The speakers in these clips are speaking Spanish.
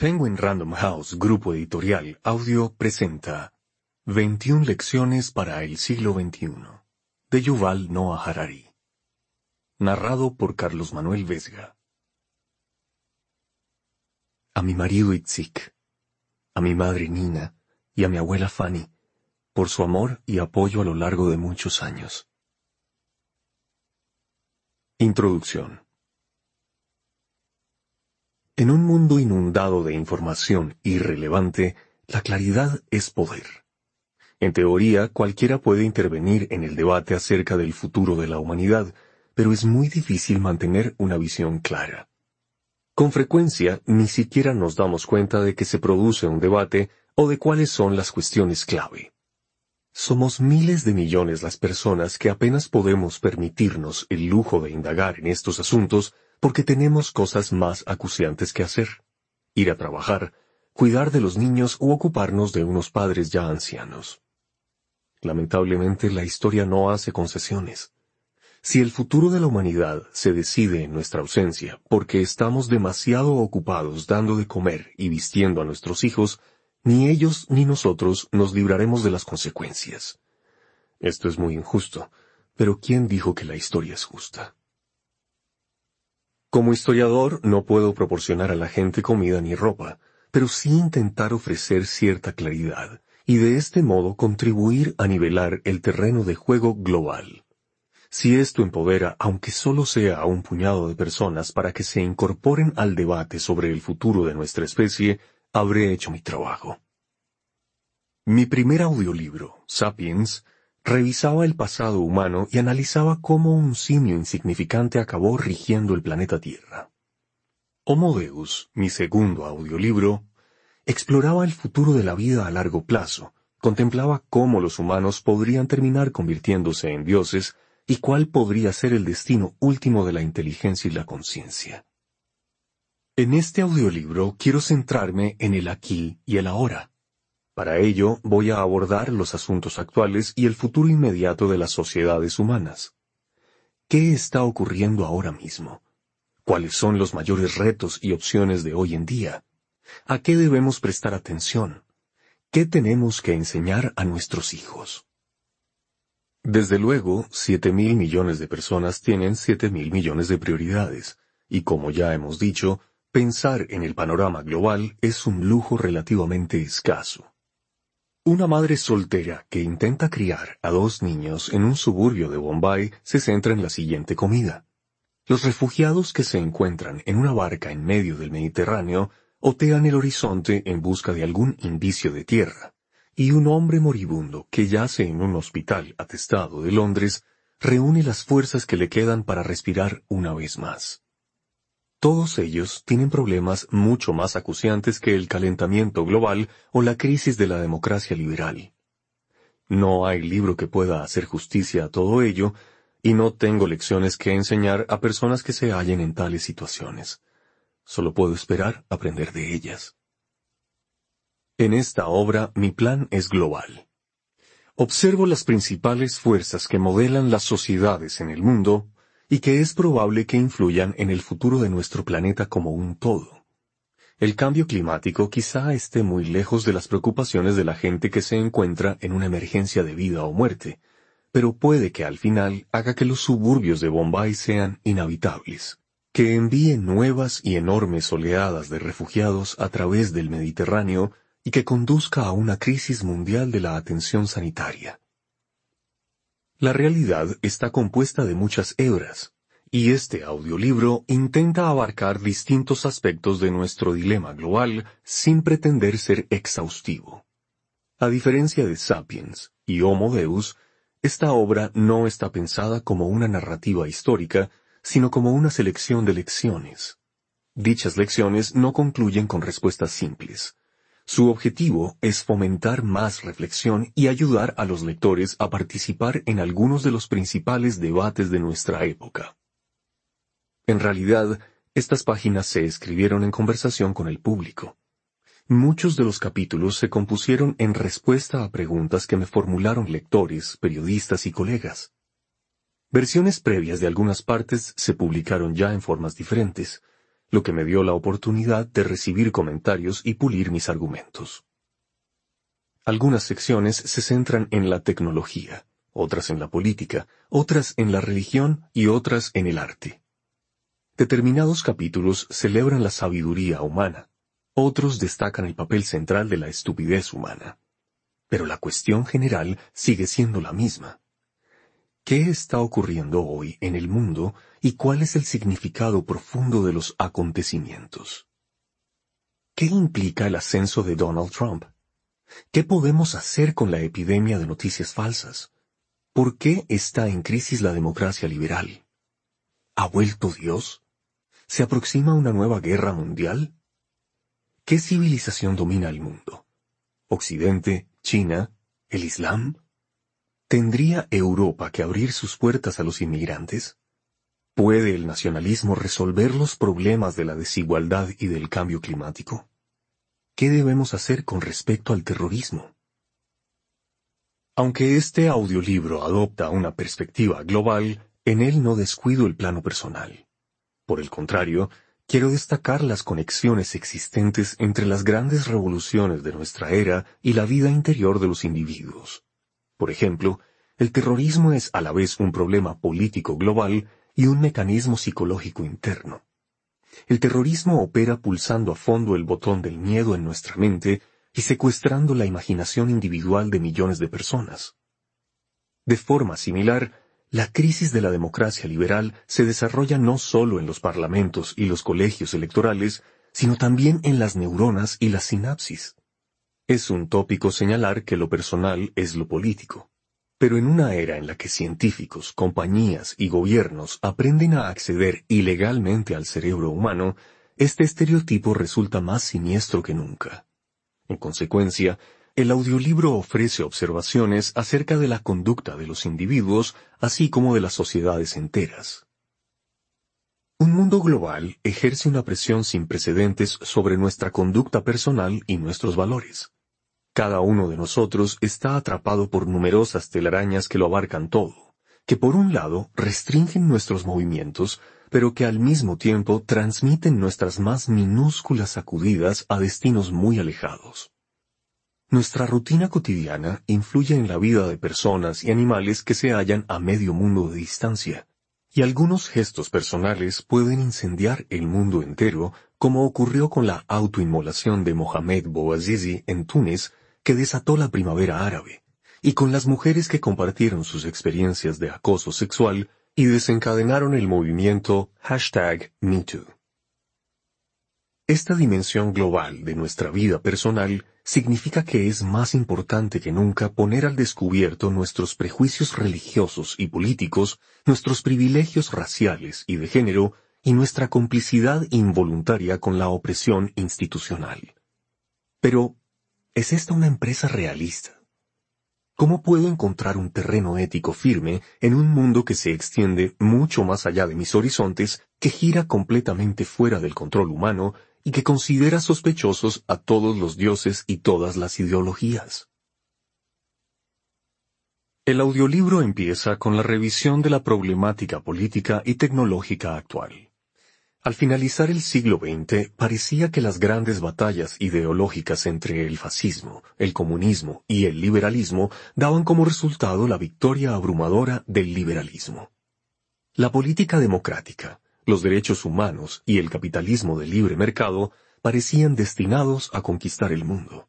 Penguin Random House Grupo Editorial Audio presenta 21 lecciones para el siglo XXI de Yuval Noah Harari. Narrado por Carlos Manuel Vesga. A mi marido Itzik, a mi madre Nina y a mi abuela Fanny, por su amor y apoyo a lo largo de muchos años. Introducción. En un mundo inundado de información irrelevante, la claridad es poder. En teoría, cualquiera puede intervenir en el debate acerca del futuro de la humanidad, pero es muy difícil mantener una visión clara. Con frecuencia, ni siquiera nos damos cuenta de que se produce un debate o de cuáles son las cuestiones clave. Somos miles de millones las personas que apenas podemos permitirnos el lujo de indagar en estos asuntos porque tenemos cosas más acuciantes que hacer. Ir a trabajar, cuidar de los niños u ocuparnos de unos padres ya ancianos. Lamentablemente la historia no hace concesiones. Si el futuro de la humanidad se decide en nuestra ausencia porque estamos demasiado ocupados dando de comer y vistiendo a nuestros hijos, ni ellos ni nosotros nos libraremos de las consecuencias. Esto es muy injusto, pero ¿quién dijo que la historia es justa? Como historiador no puedo proporcionar a la gente comida ni ropa, pero sí intentar ofrecer cierta claridad y de este modo contribuir a nivelar el terreno de juego global. Si esto empodera, aunque solo sea a un puñado de personas para que se incorporen al debate sobre el futuro de nuestra especie, habré hecho mi trabajo. Mi primer audiolibro, Sapiens, revisaba el pasado humano y analizaba cómo un simio insignificante acabó rigiendo el planeta Tierra. Homo Deus, mi segundo audiolibro, exploraba el futuro de la vida a largo plazo, contemplaba cómo los humanos podrían terminar convirtiéndose en dioses y cuál podría ser el destino último de la inteligencia y la conciencia. En este audiolibro quiero centrarme en el aquí y el ahora, para ello voy a abordar los asuntos actuales y el futuro inmediato de las sociedades humanas. ¿Qué está ocurriendo ahora mismo? ¿Cuáles son los mayores retos y opciones de hoy en día? ¿A qué debemos prestar atención? ¿Qué tenemos que enseñar a nuestros hijos? Desde luego, siete mil millones de personas tienen siete mil millones de prioridades, y como ya hemos dicho, pensar en el panorama global es un lujo relativamente escaso. Una madre soltera que intenta criar a dos niños en un suburbio de Bombay se centra en la siguiente comida. Los refugiados que se encuentran en una barca en medio del Mediterráneo otean el horizonte en busca de algún indicio de tierra, y un hombre moribundo que yace en un hospital atestado de Londres reúne las fuerzas que le quedan para respirar una vez más. Todos ellos tienen problemas mucho más acuciantes que el calentamiento global o la crisis de la democracia liberal. No hay libro que pueda hacer justicia a todo ello, y no tengo lecciones que enseñar a personas que se hallen en tales situaciones. Solo puedo esperar aprender de ellas. En esta obra mi plan es global. Observo las principales fuerzas que modelan las sociedades en el mundo y que es probable que influyan en el futuro de nuestro planeta como un todo. El cambio climático quizá esté muy lejos de las preocupaciones de la gente que se encuentra en una emergencia de vida o muerte, pero puede que al final haga que los suburbios de Bombay sean inhabitables, que envíe nuevas y enormes oleadas de refugiados a través del Mediterráneo y que conduzca a una crisis mundial de la atención sanitaria. La realidad está compuesta de muchas hebras, y este audiolibro intenta abarcar distintos aspectos de nuestro dilema global sin pretender ser exhaustivo. A diferencia de Sapiens y Homo Deus, esta obra no está pensada como una narrativa histórica, sino como una selección de lecciones. Dichas lecciones no concluyen con respuestas simples, su objetivo es fomentar más reflexión y ayudar a los lectores a participar en algunos de los principales debates de nuestra época. En realidad, estas páginas se escribieron en conversación con el público. Muchos de los capítulos se compusieron en respuesta a preguntas que me formularon lectores, periodistas y colegas. Versiones previas de algunas partes se publicaron ya en formas diferentes, lo que me dio la oportunidad de recibir comentarios y pulir mis argumentos. Algunas secciones se centran en la tecnología, otras en la política, otras en la religión y otras en el arte. Determinados capítulos celebran la sabiduría humana, otros destacan el papel central de la estupidez humana. Pero la cuestión general sigue siendo la misma. ¿Qué está ocurriendo hoy en el mundo y cuál es el significado profundo de los acontecimientos? ¿Qué implica el ascenso de Donald Trump? ¿Qué podemos hacer con la epidemia de noticias falsas? ¿Por qué está en crisis la democracia liberal? ¿Ha vuelto Dios? ¿Se aproxima una nueva guerra mundial? ¿Qué civilización domina el mundo? ¿Occidente? ¿China? ¿El Islam? ¿Tendría Europa que abrir sus puertas a los inmigrantes? ¿Puede el nacionalismo resolver los problemas de la desigualdad y del cambio climático? ¿Qué debemos hacer con respecto al terrorismo? Aunque este audiolibro adopta una perspectiva global, en él no descuido el plano personal. Por el contrario, quiero destacar las conexiones existentes entre las grandes revoluciones de nuestra era y la vida interior de los individuos. Por ejemplo, el terrorismo es a la vez un problema político global y un mecanismo psicológico interno. El terrorismo opera pulsando a fondo el botón del miedo en nuestra mente y secuestrando la imaginación individual de millones de personas. De forma similar, la crisis de la democracia liberal se desarrolla no solo en los parlamentos y los colegios electorales, sino también en las neuronas y las sinapsis. Es un tópico señalar que lo personal es lo político. Pero en una era en la que científicos, compañías y gobiernos aprenden a acceder ilegalmente al cerebro humano, este estereotipo resulta más siniestro que nunca. En consecuencia, el audiolibro ofrece observaciones acerca de la conducta de los individuos, así como de las sociedades enteras. Un mundo global ejerce una presión sin precedentes sobre nuestra conducta personal y nuestros valores. Cada uno de nosotros está atrapado por numerosas telarañas que lo abarcan todo, que por un lado restringen nuestros movimientos, pero que al mismo tiempo transmiten nuestras más minúsculas sacudidas a destinos muy alejados. Nuestra rutina cotidiana influye en la vida de personas y animales que se hallan a medio mundo de distancia, y algunos gestos personales pueden incendiar el mundo entero, como ocurrió con la autoinmolación de Mohamed Bouazizi en Túnez que desató la primavera árabe, y con las mujeres que compartieron sus experiencias de acoso sexual y desencadenaron el movimiento hashtag MeToo. Esta dimensión global de nuestra vida personal significa que es más importante que nunca poner al descubierto nuestros prejuicios religiosos y políticos, nuestros privilegios raciales y de género, y nuestra complicidad involuntaria con la opresión institucional. Pero, ¿Es esta una empresa realista? ¿Cómo puedo encontrar un terreno ético firme en un mundo que se extiende mucho más allá de mis horizontes, que gira completamente fuera del control humano y que considera sospechosos a todos los dioses y todas las ideologías? El audiolibro empieza con la revisión de la problemática política y tecnológica actual. Al finalizar el siglo XX, parecía que las grandes batallas ideológicas entre el fascismo, el comunismo y el liberalismo daban como resultado la victoria abrumadora del liberalismo. La política democrática, los derechos humanos y el capitalismo de libre mercado parecían destinados a conquistar el mundo.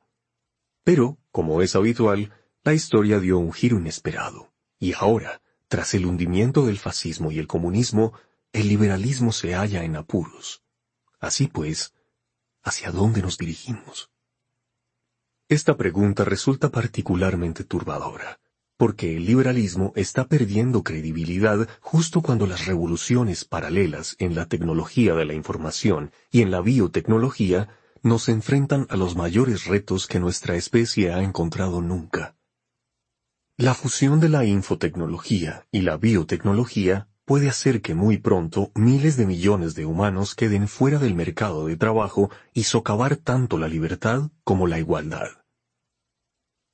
Pero, como es habitual, la historia dio un giro inesperado, y ahora, tras el hundimiento del fascismo y el comunismo, el liberalismo se halla en apuros. Así pues, ¿hacia dónde nos dirigimos? Esta pregunta resulta particularmente turbadora, porque el liberalismo está perdiendo credibilidad justo cuando las revoluciones paralelas en la tecnología de la información y en la biotecnología nos enfrentan a los mayores retos que nuestra especie ha encontrado nunca. La fusión de la infotecnología y la biotecnología puede hacer que muy pronto miles de millones de humanos queden fuera del mercado de trabajo y socavar tanto la libertad como la igualdad.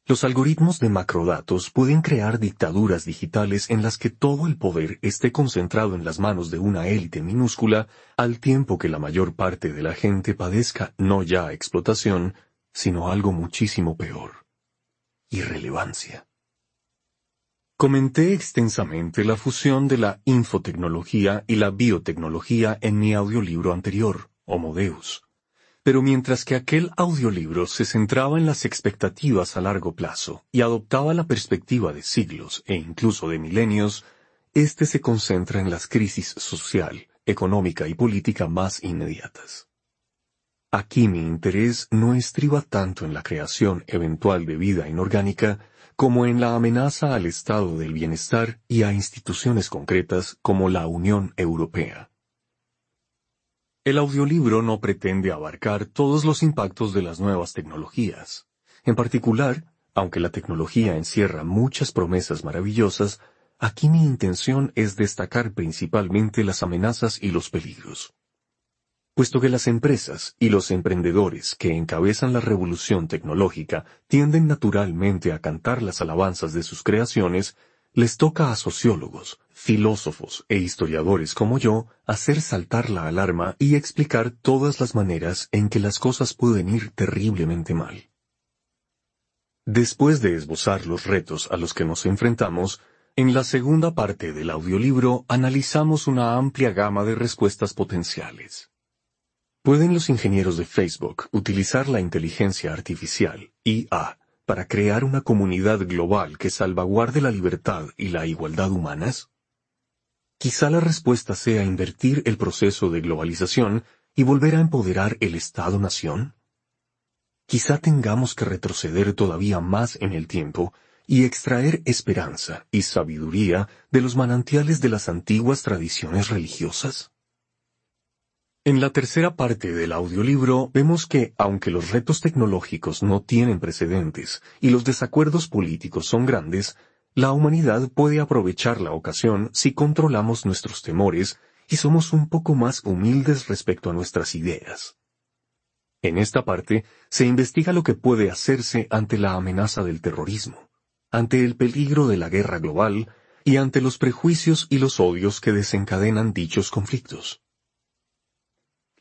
Los algoritmos de macrodatos pueden crear dictaduras digitales en las que todo el poder esté concentrado en las manos de una élite minúscula, al tiempo que la mayor parte de la gente padezca no ya explotación, sino algo muchísimo peor. Irrelevancia. Comenté extensamente la fusión de la infotecnología y la biotecnología en mi audiolibro anterior, Homo Deus. Pero mientras que aquel audiolibro se centraba en las expectativas a largo plazo y adoptaba la perspectiva de siglos e incluso de milenios, este se concentra en las crisis social, económica y política más inmediatas. Aquí mi interés no estriba tanto en la creación eventual de vida inorgánica como en la amenaza al estado del bienestar y a instituciones concretas como la Unión Europea. El audiolibro no pretende abarcar todos los impactos de las nuevas tecnologías. En particular, aunque la tecnología encierra muchas promesas maravillosas, aquí mi intención es destacar principalmente las amenazas y los peligros. Puesto que las empresas y los emprendedores que encabezan la revolución tecnológica tienden naturalmente a cantar las alabanzas de sus creaciones, les toca a sociólogos, filósofos e historiadores como yo hacer saltar la alarma y explicar todas las maneras en que las cosas pueden ir terriblemente mal. Después de esbozar los retos a los que nos enfrentamos, en la segunda parte del audiolibro analizamos una amplia gama de respuestas potenciales. ¿Pueden los ingenieros de Facebook utilizar la inteligencia artificial, IA, para crear una comunidad global que salvaguarde la libertad y la igualdad humanas? Quizá la respuesta sea invertir el proceso de globalización y volver a empoderar el Estado-nación. Quizá tengamos que retroceder todavía más en el tiempo y extraer esperanza y sabiduría de los manantiales de las antiguas tradiciones religiosas. En la tercera parte del audiolibro vemos que, aunque los retos tecnológicos no tienen precedentes y los desacuerdos políticos son grandes, la humanidad puede aprovechar la ocasión si controlamos nuestros temores y somos un poco más humildes respecto a nuestras ideas. En esta parte se investiga lo que puede hacerse ante la amenaza del terrorismo, ante el peligro de la guerra global y ante los prejuicios y los odios que desencadenan dichos conflictos.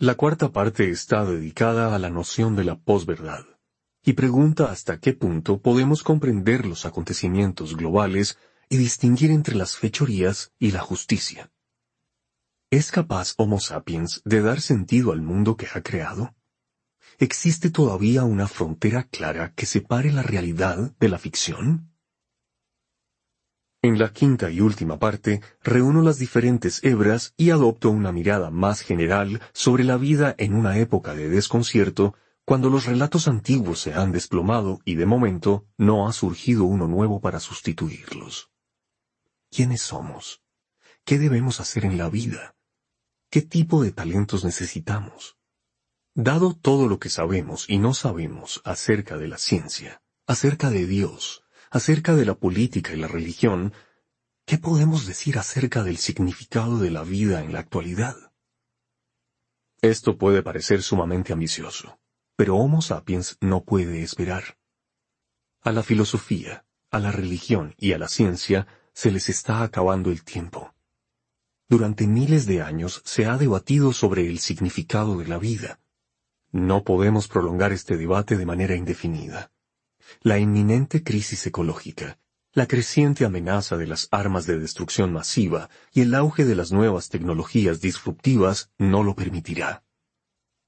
La cuarta parte está dedicada a la noción de la posverdad y pregunta hasta qué punto podemos comprender los acontecimientos globales y distinguir entre las fechorías y la justicia. ¿Es capaz Homo sapiens de dar sentido al mundo que ha creado? ¿Existe todavía una frontera clara que separe la realidad de la ficción? En la quinta y última parte, reúno las diferentes hebras y adopto una mirada más general sobre la vida en una época de desconcierto, cuando los relatos antiguos se han desplomado y de momento no ha surgido uno nuevo para sustituirlos. ¿Quiénes somos? ¿Qué debemos hacer en la vida? ¿Qué tipo de talentos necesitamos? Dado todo lo que sabemos y no sabemos acerca de la ciencia, acerca de Dios, acerca de la política y la religión, ¿qué podemos decir acerca del significado de la vida en la actualidad? Esto puede parecer sumamente ambicioso, pero Homo sapiens no puede esperar. A la filosofía, a la religión y a la ciencia se les está acabando el tiempo. Durante miles de años se ha debatido sobre el significado de la vida. No podemos prolongar este debate de manera indefinida la inminente crisis ecológica, la creciente amenaza de las armas de destrucción masiva y el auge de las nuevas tecnologías disruptivas no lo permitirá.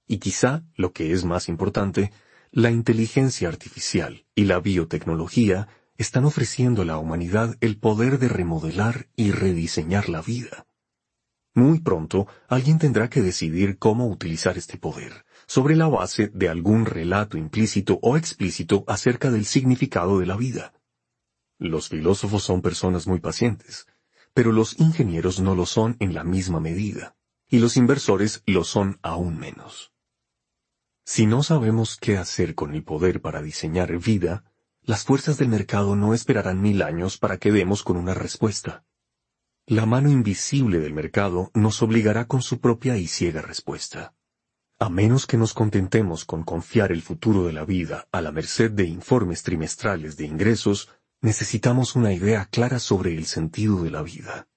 Y quizá, lo que es más importante, la inteligencia artificial y la biotecnología están ofreciendo a la humanidad el poder de remodelar y rediseñar la vida. Muy pronto alguien tendrá que decidir cómo utilizar este poder, sobre la base de algún relato implícito o explícito acerca del significado de la vida. Los filósofos son personas muy pacientes, pero los ingenieros no lo son en la misma medida, y los inversores lo son aún menos. Si no sabemos qué hacer con el poder para diseñar vida, las fuerzas del mercado no esperarán mil años para que demos con una respuesta. La mano invisible del mercado nos obligará con su propia y ciega respuesta. A menos que nos contentemos con confiar el futuro de la vida a la merced de informes trimestrales de ingresos, necesitamos una idea clara sobre el sentido de la vida.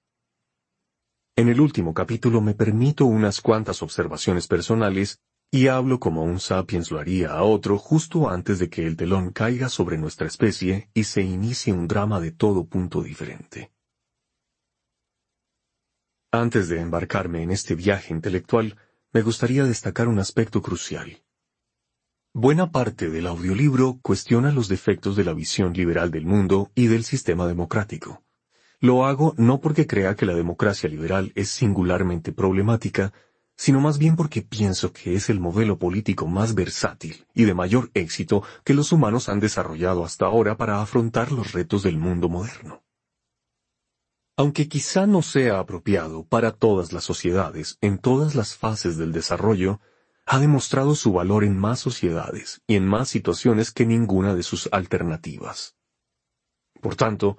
En el último capítulo me permito unas cuantas observaciones personales y hablo como un sapiens lo haría a otro justo antes de que el telón caiga sobre nuestra especie y se inicie un drama de todo punto diferente. Antes de embarcarme en este viaje intelectual, me gustaría destacar un aspecto crucial. Buena parte del audiolibro cuestiona los defectos de la visión liberal del mundo y del sistema democrático. Lo hago no porque crea que la democracia liberal es singularmente problemática, sino más bien porque pienso que es el modelo político más versátil y de mayor éxito que los humanos han desarrollado hasta ahora para afrontar los retos del mundo moderno. Aunque quizá no sea apropiado para todas las sociedades en todas las fases del desarrollo, ha demostrado su valor en más sociedades y en más situaciones que ninguna de sus alternativas. Por tanto,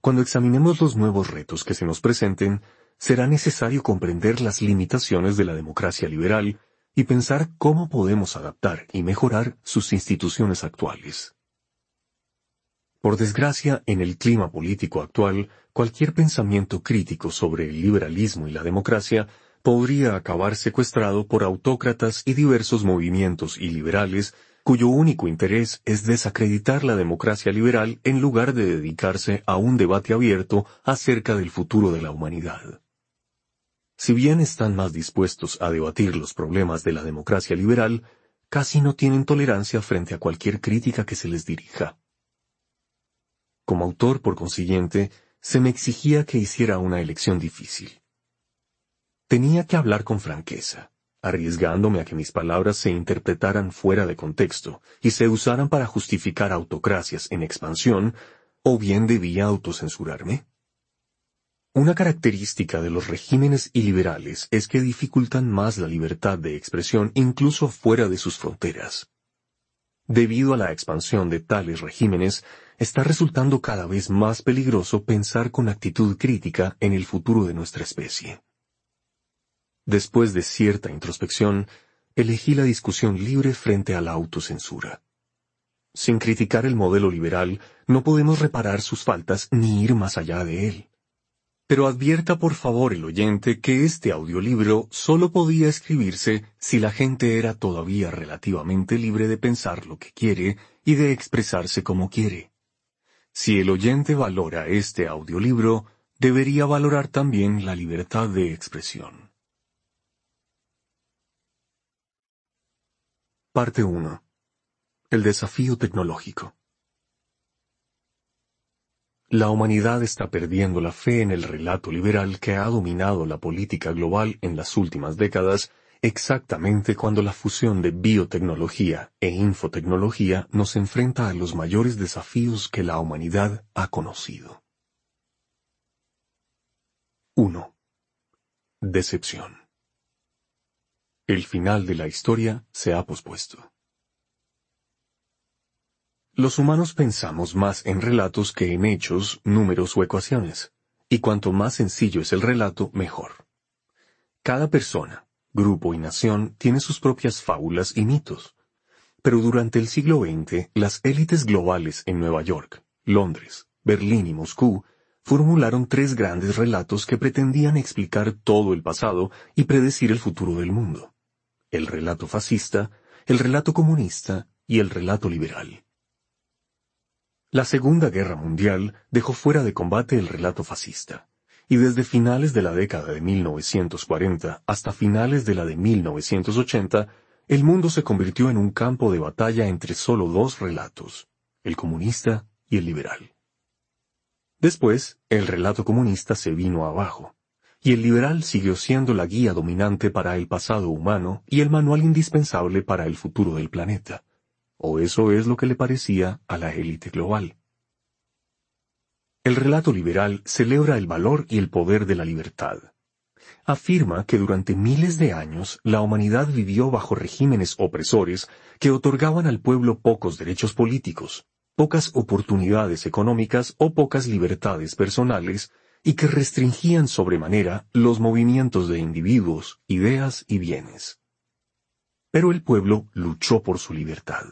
cuando examinemos los nuevos retos que se nos presenten, será necesario comprender las limitaciones de la democracia liberal y pensar cómo podemos adaptar y mejorar sus instituciones actuales. Por desgracia, en el clima político actual, cualquier pensamiento crítico sobre el liberalismo y la democracia podría acabar secuestrado por autócratas y diversos movimientos iliberales cuyo único interés es desacreditar la democracia liberal en lugar de dedicarse a un debate abierto acerca del futuro de la humanidad. Si bien están más dispuestos a debatir los problemas de la democracia liberal, casi no tienen tolerancia frente a cualquier crítica que se les dirija. Como autor, por consiguiente, se me exigía que hiciera una elección difícil. Tenía que hablar con franqueza, arriesgándome a que mis palabras se interpretaran fuera de contexto y se usaran para justificar autocracias en expansión, o bien debía autocensurarme. Una característica de los regímenes iliberales es que dificultan más la libertad de expresión incluso fuera de sus fronteras. Debido a la expansión de tales regímenes, está resultando cada vez más peligroso pensar con actitud crítica en el futuro de nuestra especie. Después de cierta introspección, elegí la discusión libre frente a la autocensura. Sin criticar el modelo liberal, no podemos reparar sus faltas ni ir más allá de él. Pero advierta por favor el oyente que este audiolibro solo podía escribirse si la gente era todavía relativamente libre de pensar lo que quiere y de expresarse como quiere. Si el oyente valora este audiolibro, debería valorar también la libertad de expresión. Parte 1. El desafío tecnológico. La humanidad está perdiendo la fe en el relato liberal que ha dominado la política global en las últimas décadas exactamente cuando la fusión de biotecnología e infotecnología nos enfrenta a los mayores desafíos que la humanidad ha conocido. 1. Decepción. El final de la historia se ha pospuesto. Los humanos pensamos más en relatos que en hechos, números o ecuaciones, y cuanto más sencillo es el relato, mejor. Cada persona, grupo y nación tiene sus propias fábulas y mitos. Pero durante el siglo XX, las élites globales en Nueva York, Londres, Berlín y Moscú formularon tres grandes relatos que pretendían explicar todo el pasado y predecir el futuro del mundo. El relato fascista, el relato comunista y el relato liberal. La Segunda Guerra Mundial dejó fuera de combate el relato fascista y desde finales de la década de 1940 hasta finales de la de 1980, el mundo se convirtió en un campo de batalla entre solo dos relatos, el comunista y el liberal. Después, el relato comunista se vino abajo, y el liberal siguió siendo la guía dominante para el pasado humano y el manual indispensable para el futuro del planeta. O eso es lo que le parecía a la élite global. El relato liberal celebra el valor y el poder de la libertad. Afirma que durante miles de años la humanidad vivió bajo regímenes opresores que otorgaban al pueblo pocos derechos políticos, pocas oportunidades económicas o pocas libertades personales, y que restringían sobremanera los movimientos de individuos, ideas y bienes. Pero el pueblo luchó por su libertad,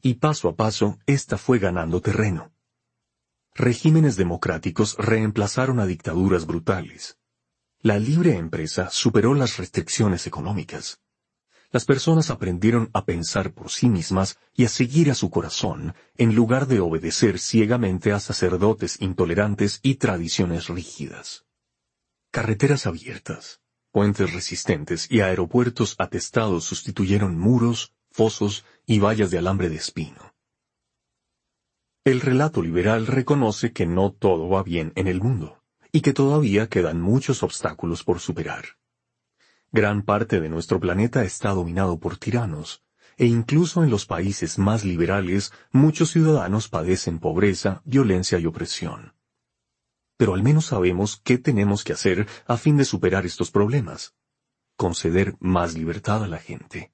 y paso a paso ésta fue ganando terreno. Regímenes democráticos reemplazaron a dictaduras brutales. La libre empresa superó las restricciones económicas. Las personas aprendieron a pensar por sí mismas y a seguir a su corazón, en lugar de obedecer ciegamente a sacerdotes intolerantes y tradiciones rígidas. Carreteras abiertas, puentes resistentes y aeropuertos atestados sustituyeron muros, fosos y vallas de alambre de espino. El relato liberal reconoce que no todo va bien en el mundo, y que todavía quedan muchos obstáculos por superar. Gran parte de nuestro planeta está dominado por tiranos, e incluso en los países más liberales muchos ciudadanos padecen pobreza, violencia y opresión pero al menos sabemos qué tenemos que hacer a fin de superar estos problemas. Conceder más libertad a la gente.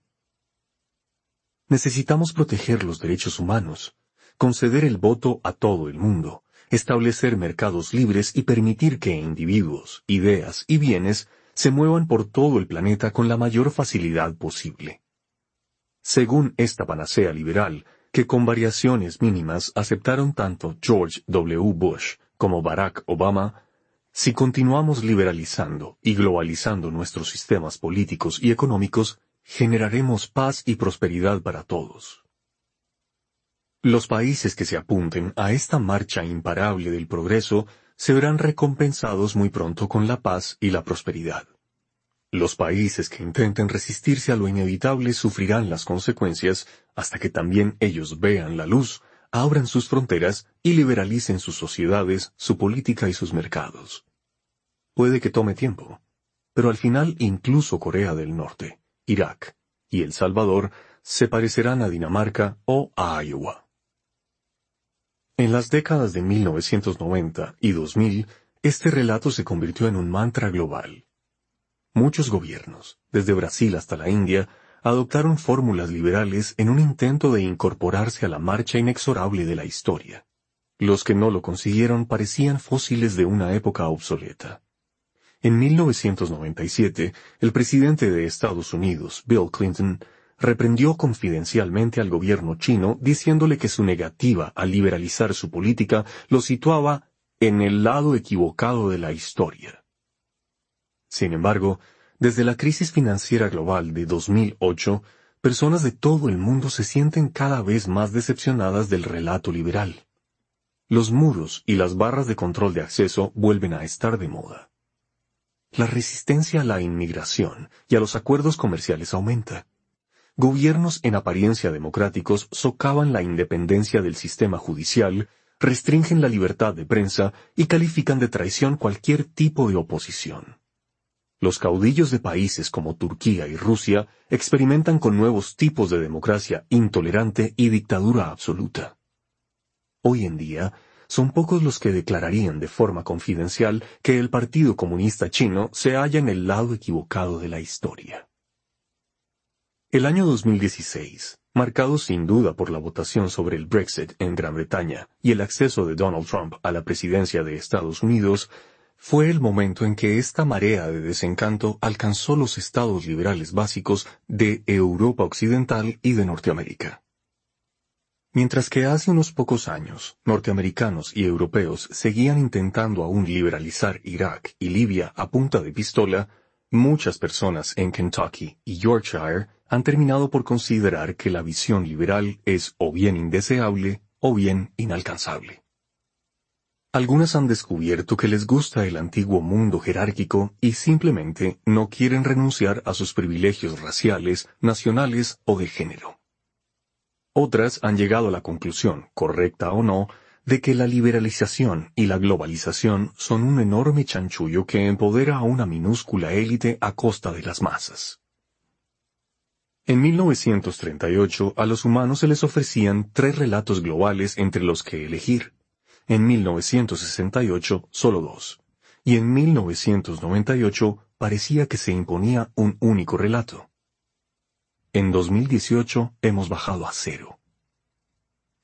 Necesitamos proteger los derechos humanos, conceder el voto a todo el mundo, establecer mercados libres y permitir que individuos, ideas y bienes se muevan por todo el planeta con la mayor facilidad posible. Según esta panacea liberal, que con variaciones mínimas aceptaron tanto George W. Bush como Barack Obama, si continuamos liberalizando y globalizando nuestros sistemas políticos y económicos, generaremos paz y prosperidad para todos. Los países que se apunten a esta marcha imparable del progreso se verán recompensados muy pronto con la paz y la prosperidad. Los países que intenten resistirse a lo inevitable sufrirán las consecuencias hasta que también ellos vean la luz abran sus fronteras y liberalicen sus sociedades, su política y sus mercados. Puede que tome tiempo, pero al final incluso Corea del Norte, Irak y El Salvador se parecerán a Dinamarca o a Iowa. En las décadas de 1990 y 2000, este relato se convirtió en un mantra global. Muchos gobiernos, desde Brasil hasta la India, adoptaron fórmulas liberales en un intento de incorporarse a la marcha inexorable de la historia. Los que no lo consiguieron parecían fósiles de una época obsoleta. En 1997, el presidente de Estados Unidos, Bill Clinton, reprendió confidencialmente al gobierno chino diciéndole que su negativa a liberalizar su política lo situaba en el lado equivocado de la historia. Sin embargo, desde la crisis financiera global de 2008, personas de todo el mundo se sienten cada vez más decepcionadas del relato liberal. Los muros y las barras de control de acceso vuelven a estar de moda. La resistencia a la inmigración y a los acuerdos comerciales aumenta. Gobiernos en apariencia democráticos socavan la independencia del sistema judicial, restringen la libertad de prensa y califican de traición cualquier tipo de oposición. Los caudillos de países como Turquía y Rusia experimentan con nuevos tipos de democracia intolerante y dictadura absoluta. Hoy en día, son pocos los que declararían de forma confidencial que el Partido Comunista Chino se halla en el lado equivocado de la historia. El año 2016, marcado sin duda por la votación sobre el Brexit en Gran Bretaña y el acceso de Donald Trump a la presidencia de Estados Unidos, fue el momento en que esta marea de desencanto alcanzó los estados liberales básicos de Europa Occidental y de Norteamérica. Mientras que hace unos pocos años, norteamericanos y europeos seguían intentando aún liberalizar Irak y Libia a punta de pistola, muchas personas en Kentucky y Yorkshire han terminado por considerar que la visión liberal es o bien indeseable o bien inalcanzable. Algunas han descubierto que les gusta el antiguo mundo jerárquico y simplemente no quieren renunciar a sus privilegios raciales, nacionales o de género. Otras han llegado a la conclusión, correcta o no, de que la liberalización y la globalización son un enorme chanchullo que empodera a una minúscula élite a costa de las masas. En 1938 a los humanos se les ofrecían tres relatos globales entre los que elegir en 1968 solo dos, y en 1998 parecía que se imponía un único relato. En 2018 hemos bajado a cero.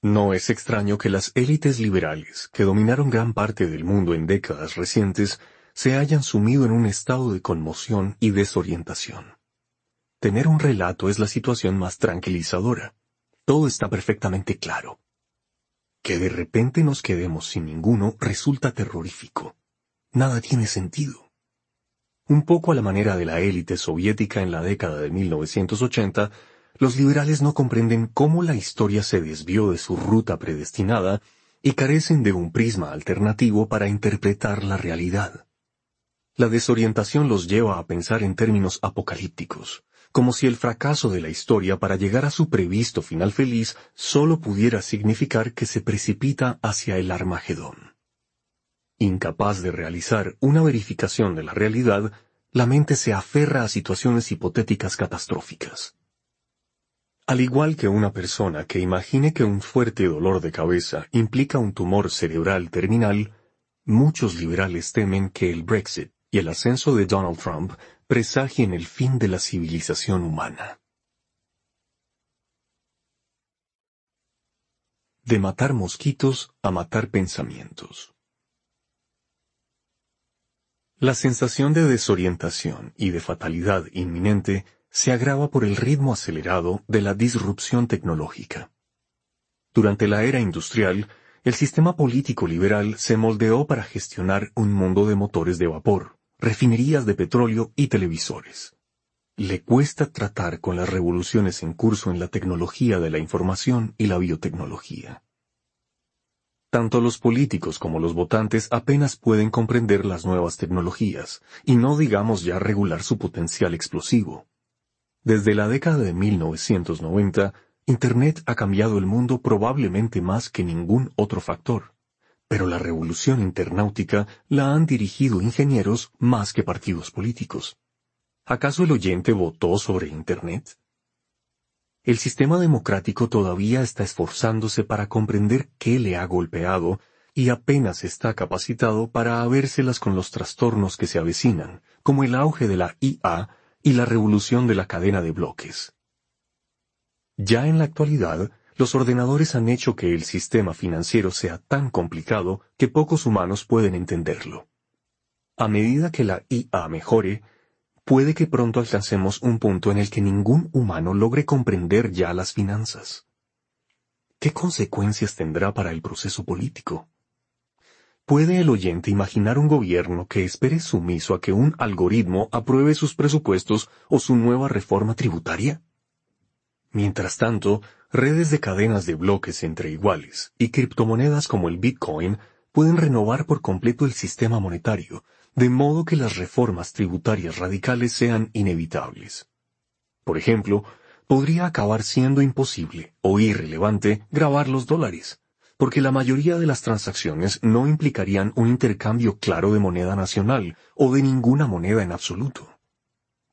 No es extraño que las élites liberales, que dominaron gran parte del mundo en décadas recientes, se hayan sumido en un estado de conmoción y desorientación. tener un relato es la situación más tranquilizadora. Todo está perfectamente claro. Que de repente nos quedemos sin ninguno resulta terrorífico. Nada tiene sentido. Un poco a la manera de la élite soviética en la década de 1980, los liberales no comprenden cómo la historia se desvió de su ruta predestinada y carecen de un prisma alternativo para interpretar la realidad. La desorientación los lleva a pensar en términos apocalípticos, como si el fracaso de la historia para llegar a su previsto final feliz solo pudiera significar que se precipita hacia el Armagedón. Incapaz de realizar una verificación de la realidad, la mente se aferra a situaciones hipotéticas catastróficas. Al igual que una persona que imagine que un fuerte dolor de cabeza implica un tumor cerebral terminal, muchos liberales temen que el Brexit y el ascenso de Donald Trump presagien el fin de la civilización humana. De matar mosquitos a matar pensamientos. La sensación de desorientación y de fatalidad inminente se agrava por el ritmo acelerado de la disrupción tecnológica. Durante la era industrial, el sistema político liberal se moldeó para gestionar un mundo de motores de vapor, refinerías de petróleo y televisores. Le cuesta tratar con las revoluciones en curso en la tecnología de la información y la biotecnología. Tanto los políticos como los votantes apenas pueden comprender las nuevas tecnologías, y no digamos ya regular su potencial explosivo. Desde la década de 1990, Internet ha cambiado el mundo probablemente más que ningún otro factor, pero la revolución internautica la han dirigido ingenieros más que partidos políticos. ¿Acaso el oyente votó sobre Internet? El sistema democrático todavía está esforzándose para comprender qué le ha golpeado y apenas está capacitado para habérselas con los trastornos que se avecinan, como el auge de la IA y la revolución de la cadena de bloques. Ya en la actualidad, los ordenadores han hecho que el sistema financiero sea tan complicado que pocos humanos pueden entenderlo. A medida que la IA mejore, puede que pronto alcancemos un punto en el que ningún humano logre comprender ya las finanzas. ¿Qué consecuencias tendrá para el proceso político? ¿Puede el oyente imaginar un gobierno que espere sumiso a que un algoritmo apruebe sus presupuestos o su nueva reforma tributaria? Mientras tanto, redes de cadenas de bloques entre iguales y criptomonedas como el Bitcoin pueden renovar por completo el sistema monetario, de modo que las reformas tributarias radicales sean inevitables. Por ejemplo, podría acabar siendo imposible o irrelevante grabar los dólares, porque la mayoría de las transacciones no implicarían un intercambio claro de moneda nacional o de ninguna moneda en absoluto.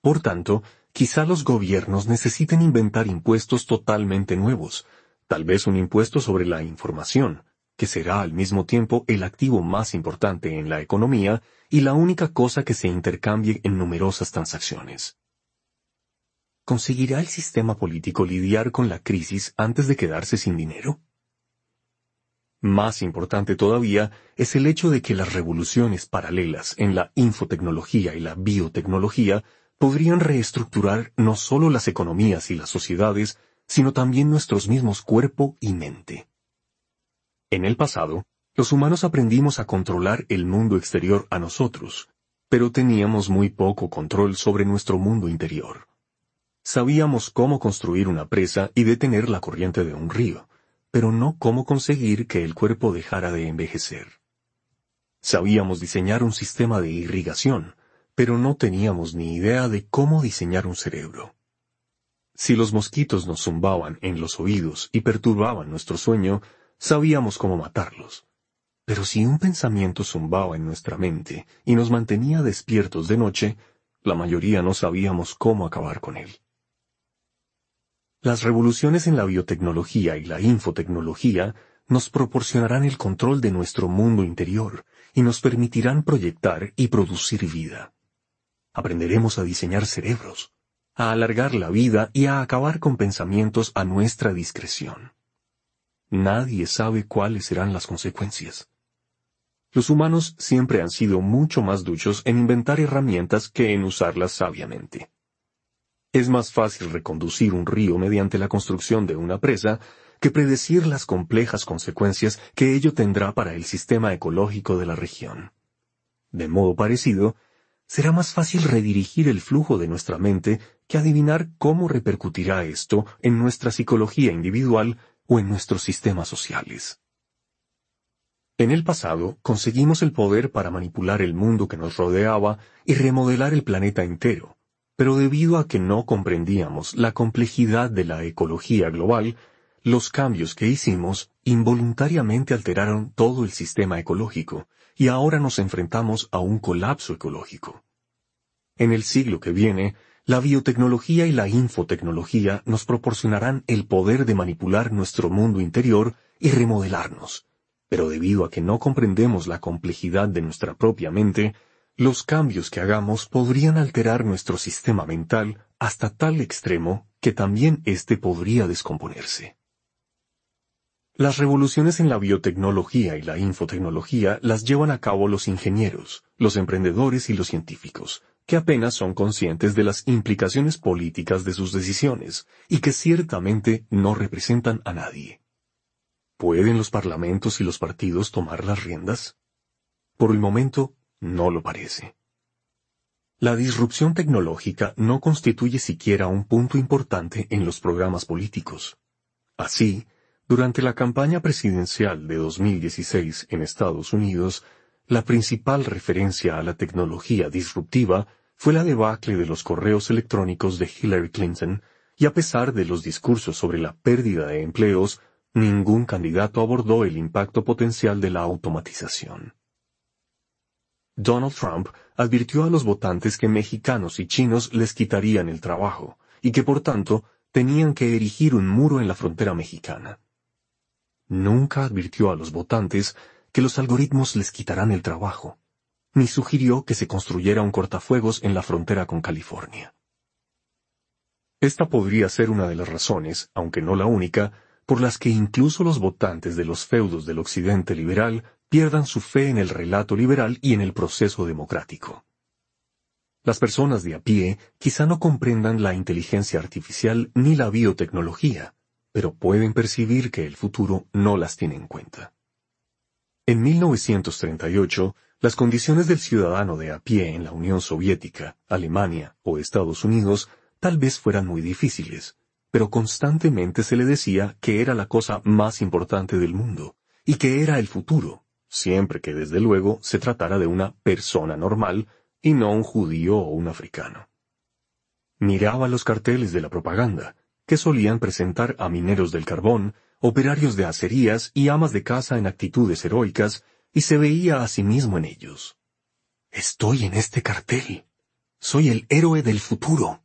Por tanto, quizá los gobiernos necesiten inventar impuestos totalmente nuevos, tal vez un impuesto sobre la información, que será al mismo tiempo el activo más importante en la economía y la única cosa que se intercambie en numerosas transacciones. ¿Conseguirá el sistema político lidiar con la crisis antes de quedarse sin dinero? Más importante todavía es el hecho de que las revoluciones paralelas en la infotecnología y la biotecnología podrían reestructurar no solo las economías y las sociedades, sino también nuestros mismos cuerpo y mente. En el pasado, los humanos aprendimos a controlar el mundo exterior a nosotros, pero teníamos muy poco control sobre nuestro mundo interior. Sabíamos cómo construir una presa y detener la corriente de un río, pero no cómo conseguir que el cuerpo dejara de envejecer. Sabíamos diseñar un sistema de irrigación, pero no teníamos ni idea de cómo diseñar un cerebro. Si los mosquitos nos zumbaban en los oídos y perturbaban nuestro sueño, sabíamos cómo matarlos. Pero si un pensamiento zumbaba en nuestra mente y nos mantenía despiertos de noche, la mayoría no sabíamos cómo acabar con él. Las revoluciones en la biotecnología y la infotecnología nos proporcionarán el control de nuestro mundo interior y nos permitirán proyectar y producir vida. Aprenderemos a diseñar cerebros, a alargar la vida y a acabar con pensamientos a nuestra discreción. Nadie sabe cuáles serán las consecuencias. Los humanos siempre han sido mucho más duchos en inventar herramientas que en usarlas sabiamente. Es más fácil reconducir un río mediante la construcción de una presa que predecir las complejas consecuencias que ello tendrá para el sistema ecológico de la región. De modo parecido, será más fácil redirigir el flujo de nuestra mente que adivinar cómo repercutirá esto en nuestra psicología individual o en nuestros sistemas sociales. En el pasado conseguimos el poder para manipular el mundo que nos rodeaba y remodelar el planeta entero, pero debido a que no comprendíamos la complejidad de la ecología global, los cambios que hicimos involuntariamente alteraron todo el sistema ecológico, y ahora nos enfrentamos a un colapso ecológico. En el siglo que viene, la biotecnología y la infotecnología nos proporcionarán el poder de manipular nuestro mundo interior y remodelarnos. Pero debido a que no comprendemos la complejidad de nuestra propia mente, los cambios que hagamos podrían alterar nuestro sistema mental hasta tal extremo que también éste podría descomponerse. Las revoluciones en la biotecnología y la infotecnología las llevan a cabo los ingenieros, los emprendedores y los científicos, que apenas son conscientes de las implicaciones políticas de sus decisiones y que ciertamente no representan a nadie. ¿Pueden los parlamentos y los partidos tomar las riendas? Por el momento, no lo parece. La disrupción tecnológica no constituye siquiera un punto importante en los programas políticos. Así, durante la campaña presidencial de 2016 en Estados Unidos, la principal referencia a la tecnología disruptiva fue la debacle de los correos electrónicos de Hillary Clinton, y a pesar de los discursos sobre la pérdida de empleos, ningún candidato abordó el impacto potencial de la automatización. Donald Trump advirtió a los votantes que mexicanos y chinos les quitarían el trabajo, y que por tanto tenían que erigir un muro en la frontera mexicana. Nunca advirtió a los votantes que los algoritmos les quitarán el trabajo, ni sugirió que se construyera un cortafuegos en la frontera con California. Esta podría ser una de las razones, aunque no la única, por las que incluso los votantes de los feudos del occidente liberal pierdan su fe en el relato liberal y en el proceso democrático. Las personas de a pie quizá no comprendan la inteligencia artificial ni la biotecnología, pero pueden percibir que el futuro no las tiene en cuenta. En 1938, las condiciones del ciudadano de a pie en la Unión Soviética, Alemania o Estados Unidos tal vez fueran muy difíciles, pero constantemente se le decía que era la cosa más importante del mundo, y que era el futuro, siempre que desde luego se tratara de una persona normal y no un judío o un africano. Miraba los carteles de la propaganda, que solían presentar a mineros del carbón operarios de acerías y amas de casa en actitudes heroicas, y se veía a sí mismo en ellos. Estoy en este cartel. Soy el héroe del futuro.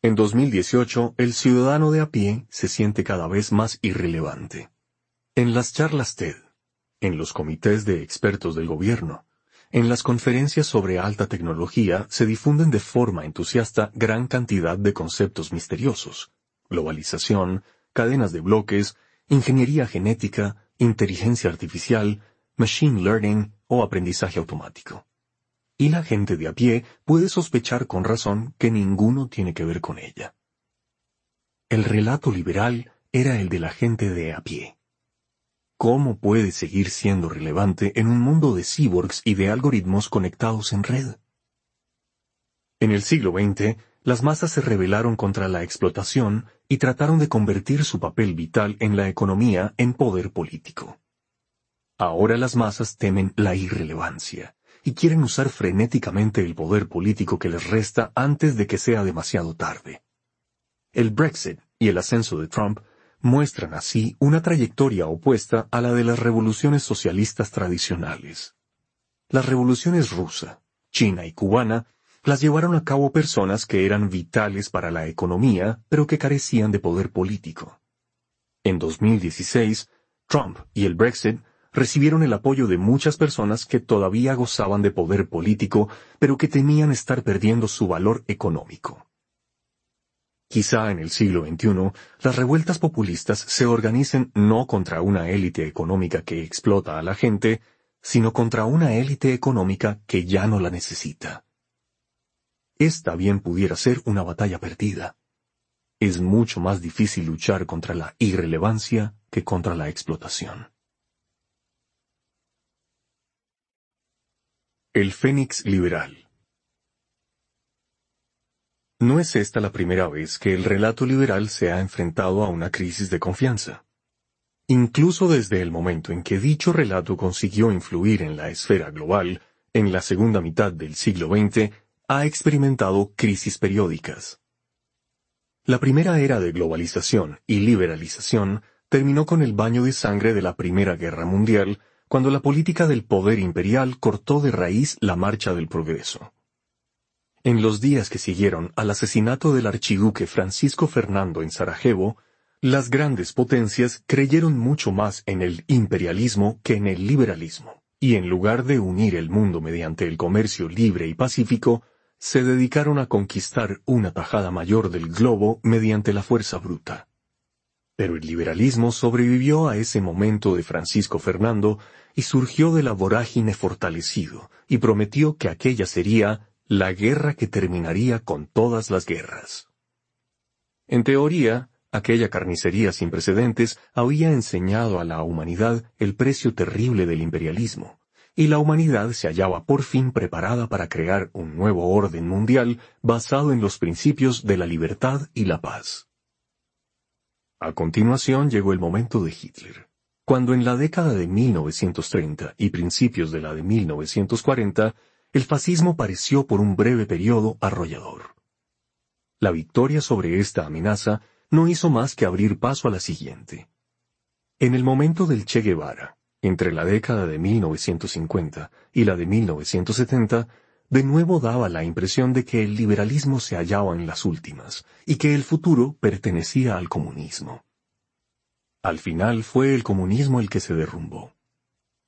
En 2018, el ciudadano de a pie se siente cada vez más irrelevante. En las charlas TED, en los comités de expertos del gobierno, en las conferencias sobre alta tecnología se difunden de forma entusiasta gran cantidad de conceptos misteriosos. Globalización, cadenas de bloques, ingeniería genética, inteligencia artificial, machine learning o aprendizaje automático. Y la gente de a pie puede sospechar con razón que ninguno tiene que ver con ella. El relato liberal era el de la gente de a pie. ¿Cómo puede seguir siendo relevante en un mundo de cyborgs y de algoritmos conectados en red? En el siglo XX, las masas se rebelaron contra la explotación y trataron de convertir su papel vital en la economía en poder político. Ahora las masas temen la irrelevancia y quieren usar frenéticamente el poder político que les resta antes de que sea demasiado tarde. El Brexit y el ascenso de Trump muestran así una trayectoria opuesta a la de las revoluciones socialistas tradicionales. Las revoluciones rusa, china y cubana las llevaron a cabo personas que eran vitales para la economía, pero que carecían de poder político. En 2016, Trump y el Brexit recibieron el apoyo de muchas personas que todavía gozaban de poder político, pero que temían estar perdiendo su valor económico. Quizá en el siglo XXI, las revueltas populistas se organicen no contra una élite económica que explota a la gente, sino contra una élite económica que ya no la necesita. esta bien pudiera ser una batalla perdida. Es mucho más difícil luchar contra la irrelevancia que contra la explotación. El Fénix Liberal No es esta la primera vez que el relato liberal se ha enfrentado a una crisis de confianza. Incluso desde el momento en que dicho relato consiguió influir en la esfera global, en la segunda mitad del siglo XX, ha experimentado crisis periódicas. La primera era de globalización y liberalización terminó con el baño de sangre de la Primera Guerra Mundial, cuando la política del poder imperial cortó de raíz la marcha del progreso. En los días que siguieron al asesinato del archiduque Francisco Fernando en Sarajevo, las grandes potencias creyeron mucho más en el imperialismo que en el liberalismo, y en lugar de unir el mundo mediante el comercio libre y pacífico, se dedicaron a conquistar una tajada mayor del globo mediante la fuerza bruta. Pero el liberalismo sobrevivió a ese momento de Francisco Fernando y surgió de la vorágine fortalecido, y prometió que aquella sería la guerra que terminaría con todas las guerras. En teoría, Aquella carnicería sin precedentes había enseñado a la humanidad el precio terrible del imperialismo, y la humanidad se hallaba por fin preparada para crear un nuevo orden mundial basado en los principios de la libertad y la paz. A continuación llegó el momento de Hitler, cuando en la década de 1930 y principios de la de 1940, el fascismo pareció por un breve periodo arrollador. La victoria sobre esta amenaza no hizo más que abrir paso a la siguiente. En el momento del Che Guevara, entre la década de 1950 y la de 1970, de nuevo daba la impresión de que el liberalismo se hallaba en las últimas y que el futuro pertenecía al comunismo. Al final fue el comunismo el que se derrumbó.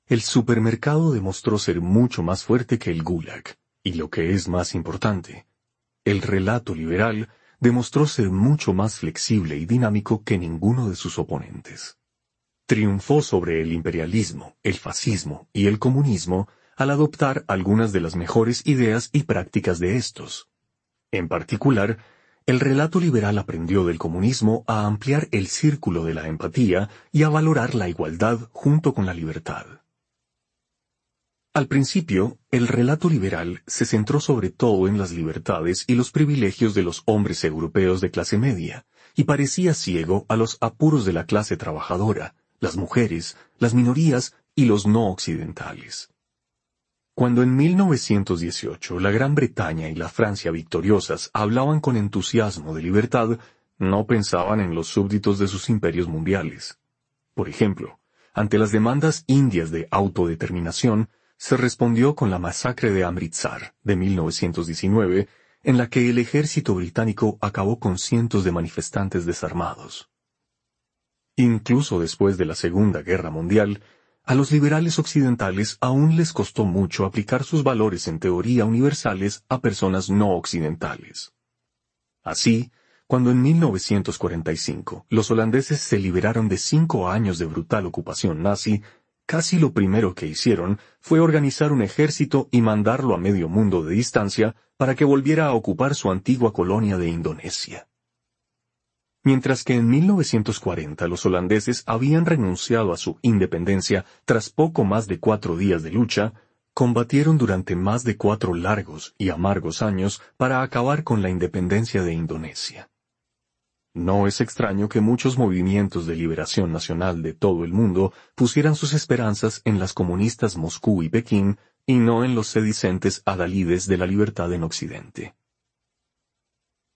El supermercado demostró ser mucho más fuerte que el Gulag, y lo que es más importante, el relato liberal demostró ser mucho más flexible y dinámico que ninguno de sus oponentes. Triunfó sobre el imperialismo, el fascismo y el comunismo al adoptar algunas de las mejores ideas y prácticas de estos. En particular, el relato liberal aprendió del comunismo a ampliar el círculo de la empatía y a valorar la igualdad junto con la libertad. Al principio, el relato liberal se centró sobre todo en las libertades y los privilegios de los hombres europeos de clase media, y parecía ciego a los apuros de la clase trabajadora, las mujeres, las minorías y los no occidentales. Cuando en 1918 la Gran Bretaña y la Francia victoriosas hablaban con entusiasmo de libertad, no pensaban en los súbditos de sus imperios mundiales. Por ejemplo, ante las demandas indias de autodeterminación, se respondió con la masacre de Amritsar de 1919, en la que el ejército británico acabó con cientos de manifestantes desarmados. Incluso después de la Segunda Guerra Mundial, a los liberales occidentales aún les costó mucho aplicar sus valores en teoría universales a personas no occidentales. Así, cuando en 1945 los holandeses se liberaron de cinco años de brutal ocupación nazi, casi lo primero que hicieron fue organizar un ejército y mandarlo a medio mundo de distancia para que volviera a ocupar su antigua colonia de Indonesia. Mientras que en 1940 los holandeses habían renunciado a su independencia tras poco más de cuatro días de lucha, combatieron durante más de cuatro largos y amargos años para acabar con la independencia de Indonesia. No es extraño que muchos movimientos de liberación nacional de todo el mundo pusieran sus esperanzas en las comunistas Moscú y Pekín y no en los sedicentes adalides de la libertad en Occidente.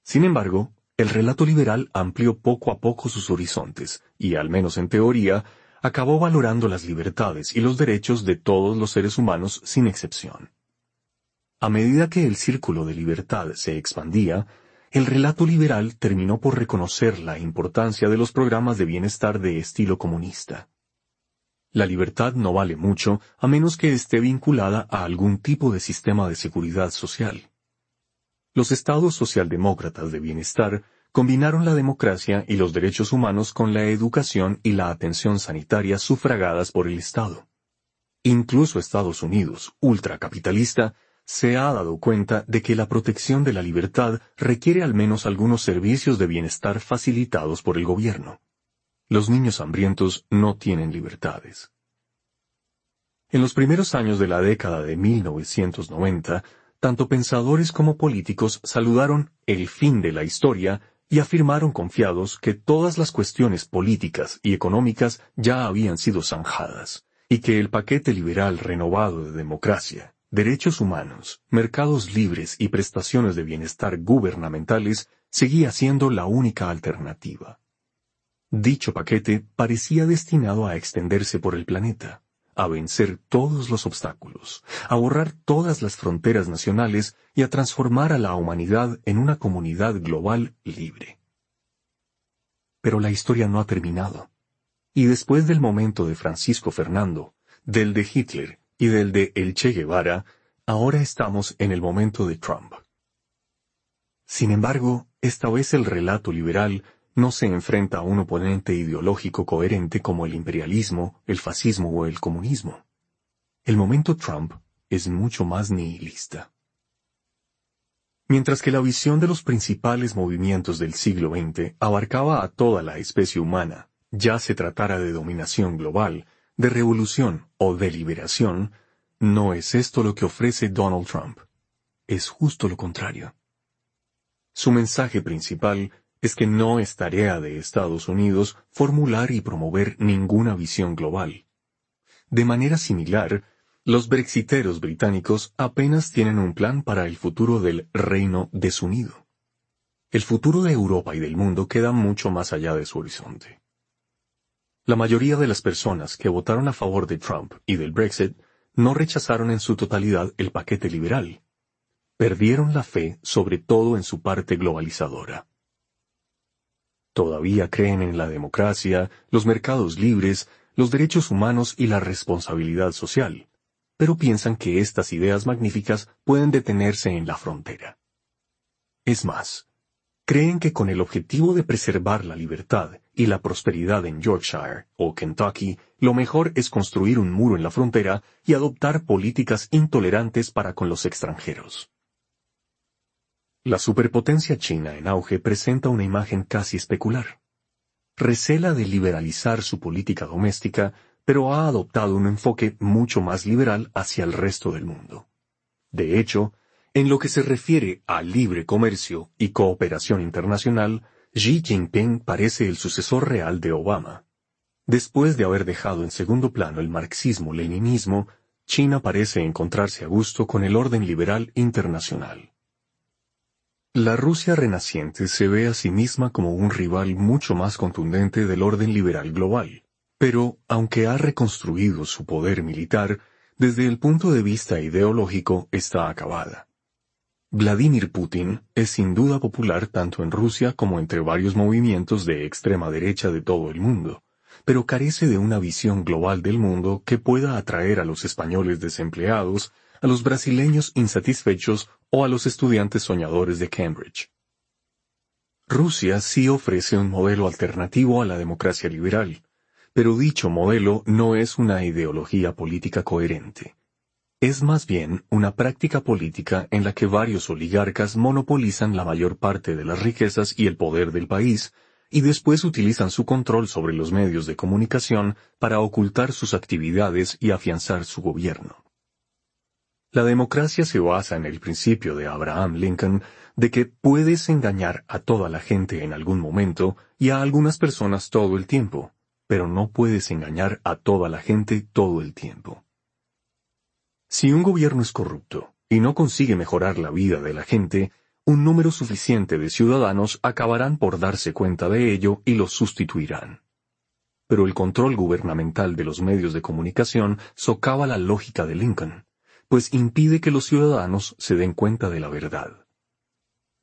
Sin embargo, el relato liberal amplió poco a poco sus horizontes y, al menos en teoría, acabó valorando las libertades y los derechos de todos los seres humanos sin excepción. A medida que el círculo de libertad se expandía, el relato liberal terminó por reconocer la importancia de los programas de bienestar de estilo comunista. La libertad no vale mucho a menos que esté vinculada a algún tipo de sistema de seguridad social. Los estados socialdemócratas de bienestar combinaron la democracia y los derechos humanos con la educación y la atención sanitaria sufragadas por el Estado. Incluso Estados Unidos, ultracapitalista, se ha dado cuenta de que la protección de la libertad requiere al menos algunos servicios de bienestar facilitados por el gobierno. Los niños hambrientos no tienen libertades. En los primeros años de la década de 1990, tanto pensadores como políticos saludaron el fin de la historia y afirmaron confiados que todas las cuestiones políticas y económicas ya habían sido zanjadas, y que el paquete liberal renovado de democracia, derechos humanos, mercados libres y prestaciones de bienestar gubernamentales seguía siendo la única alternativa. Dicho paquete parecía destinado a extenderse por el planeta, a vencer todos los obstáculos, a borrar todas las fronteras nacionales y a transformar a la humanidad en una comunidad global libre. Pero la historia no ha terminado. Y después del momento de Francisco Fernando, del de Hitler y del de El Che Guevara, ahora estamos en el momento de Trump. Sin embargo, esta vez el relato liberal no se enfrenta a un oponente ideológico coherente como el imperialismo, el fascismo o el comunismo. El momento Trump es mucho más nihilista. Mientras que la visión de los principales movimientos del siglo XX abarcaba a toda la especie humana, ya se tratara de dominación global, de revolución o de liberación, no es esto lo que ofrece Donald Trump. Es justo lo contrario. Su mensaje principal es que no es tarea de Estados Unidos formular y promover ninguna visión global. De manera similar, los brexiteros británicos apenas tienen un plan para el futuro del Reino desunido. El futuro de Europa y del mundo queda mucho más allá de su horizonte. La mayoría de las personas que votaron a favor de Trump y del Brexit no rechazaron en su totalidad el paquete liberal. Perdieron la fe sobre todo en su parte globalizadora. Todavía creen en la democracia, los mercados libres, los derechos humanos y la responsabilidad social, pero piensan que estas ideas magníficas pueden detenerse en la frontera. Es más, creen que con el objetivo de preservar la libertad y la prosperidad en Yorkshire o Kentucky, lo mejor es construir un muro en la frontera y adoptar políticas intolerantes para con los extranjeros. La superpotencia china en auge presenta una imagen casi especular. Recela de liberalizar su política doméstica, pero ha adoptado un enfoque mucho más liberal hacia el resto del mundo. De hecho, en lo que se refiere a libre comercio y cooperación internacional, Xi Jinping parece el sucesor real de Obama. Después de haber dejado en segundo plano el marxismo-leninismo, China parece encontrarse a gusto con el orden liberal internacional. La Rusia renaciente se ve a sí misma como un rival mucho más contundente del orden liberal global, pero aunque ha reconstruido su poder militar, desde el punto de vista ideológico está acabada. Vladimir Putin es sin duda popular tanto en Rusia como entre varios movimientos de extrema derecha de todo el mundo, pero carece de una visión global del mundo que pueda atraer a los españoles desempleados, a los brasileños insatisfechos o a los estudiantes soñadores de Cambridge. Rusia sí ofrece un modelo alternativo a la democracia liberal, pero dicho modelo no es una ideología política coherente. Es más bien una práctica política en la que varios oligarcas monopolizan la mayor parte de las riquezas y el poder del país, y después utilizan su control sobre los medios de comunicación para ocultar sus actividades y afianzar su gobierno. La democracia se basa en el principio de Abraham Lincoln de que puedes engañar a toda la gente en algún momento y a algunas personas todo el tiempo, pero no puedes engañar a toda la gente todo el tiempo. Si un gobierno es corrupto y no consigue mejorar la vida de la gente, un número suficiente de ciudadanos acabarán por darse cuenta de ello y los sustituirán. Pero el control gubernamental de los medios de comunicación socava la lógica de Lincoln pues impide que los ciudadanos se den cuenta de la verdad.